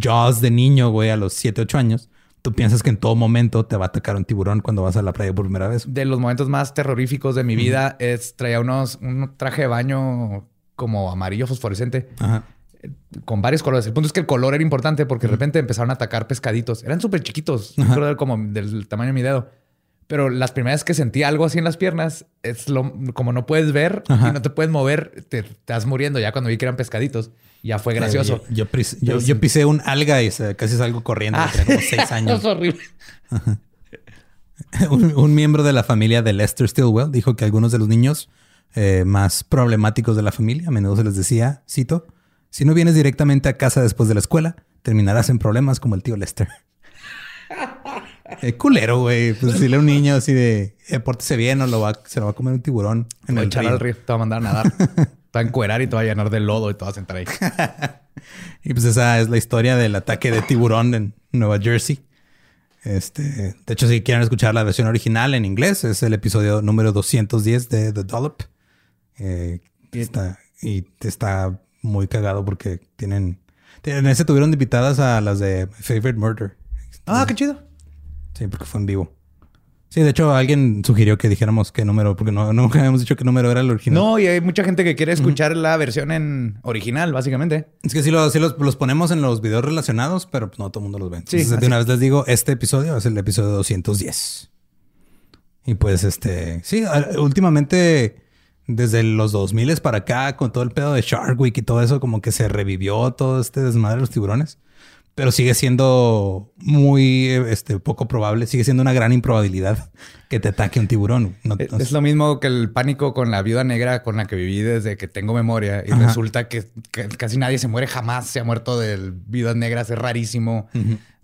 jaws de niño, güey, a los 7, 8 años tú piensas que en todo momento te va a atacar un tiburón cuando vas a la playa por primera vez. De los momentos más terroríficos de mi vida es traía unos un traje de baño como amarillo fosforescente. Con varios colores. El punto es que el color era importante porque de repente empezaron a atacar pescaditos. Eran súper chiquitos, como del tamaño de mi dedo. Pero las primeras que sentí algo así en las piernas, es lo como no puedes ver y no te puedes mover, te, estás muriendo ya cuando vi que eran pescaditos. Ya fue gracioso. Yo, pisé un alga y casi salgo corriendo. Ah. Como seis años. es horrible. un, miembro de la familia de Lester Stilwell dijo que algunos de los niños eh, más problemáticos de la familia a menudo se les decía, cito, si no vienes directamente a casa después de la escuela, terminarás en problemas como el tío Lester. Es culero, güey. Pues decirle a un niño así de, eh, pórtese bien o lo va, se lo va a comer un tiburón en el echar al río. Te va a mandar a nadar. te va a encuerar y te va a llenar de lodo y te vas a sentar ahí. y pues esa es la historia del ataque de tiburón en Nueva Jersey. Este, de hecho, si quieren escuchar la versión original en inglés, es el episodio número 210 de The Dollop. Eh, está, y está muy cagado porque tienen, en ese tuvieron invitadas a las de Favorite Murder. Ah, qué chido. Sí, porque fue en vivo. Sí, de hecho, alguien sugirió que dijéramos qué número, porque no, nunca habíamos dicho qué número era el original. No, y hay mucha gente que quiere escuchar la versión en original, básicamente. Es que sí, los, los, ponemos en los videos relacionados, pero pues no todo el mundo los ve. Sí, Entonces, de una vez les digo, este episodio es el episodio 210. Y pues, este, sí, últimamente, desde los 2000 para acá, con todo el pedo de Shark Week y todo eso, como que se revivió todo este desmadre de los tiburones. Pero sigue siendo muy este, poco probable, sigue siendo una gran improbabilidad que te ataque un tiburón. es, lo mismo que el pánico con la viuda negra con la que viví desde que tengo memoria y resulta que, casi nadie se muere jamás, se ha muerto de viudas negras, es rarísimo.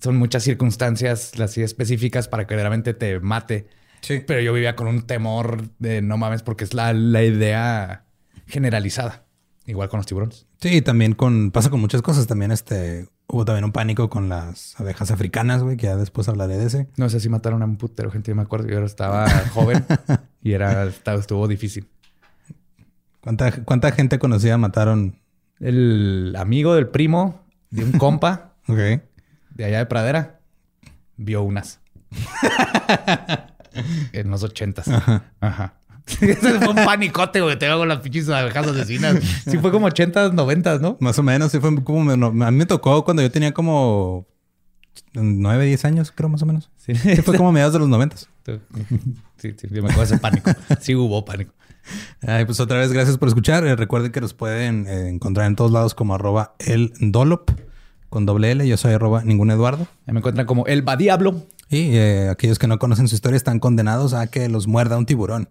Son muchas circunstancias así específicas para que realmente te mate. Sí. Pero yo vivía con un temor de no mames porque es la, la idea generalizada. Igual con los tiburones. Sí, también con pasa con muchas cosas. También este hubo también un pánico con las abejas africanas, güey, que ya después hablaré de ese. No sé si mataron a un putero, gente. Yo me acuerdo. Yo estaba joven y era estaba, estuvo difícil. ¿Cuánta, ¿Cuánta gente conocida mataron? El amigo del primo de un compa. ok. De allá de Pradera. Vio unas. en los ochentas. Ajá. Ese fue un panicote, güey. Te hago las pinches abejas asesinas. Sí, fue como 80, 90, ¿no? Más o menos. Sí, fue como. a mí me tocó cuando yo tenía como 9, 10 años, creo, más o menos. Sí, fue como mediados de los 90. Sí, sí, yo me acuerdo de ese pánico. Sí, hubo pánico. Ay, pues otra vez, gracias por escuchar. Eh, recuerden que los pueden eh, encontrar en todos lados como arroba el dolop con doble L. Yo soy arroba ningún Eduardo. me encuentran como el Badiablo. Y eh, aquellos que no conocen su historia están condenados a que los muerda un tiburón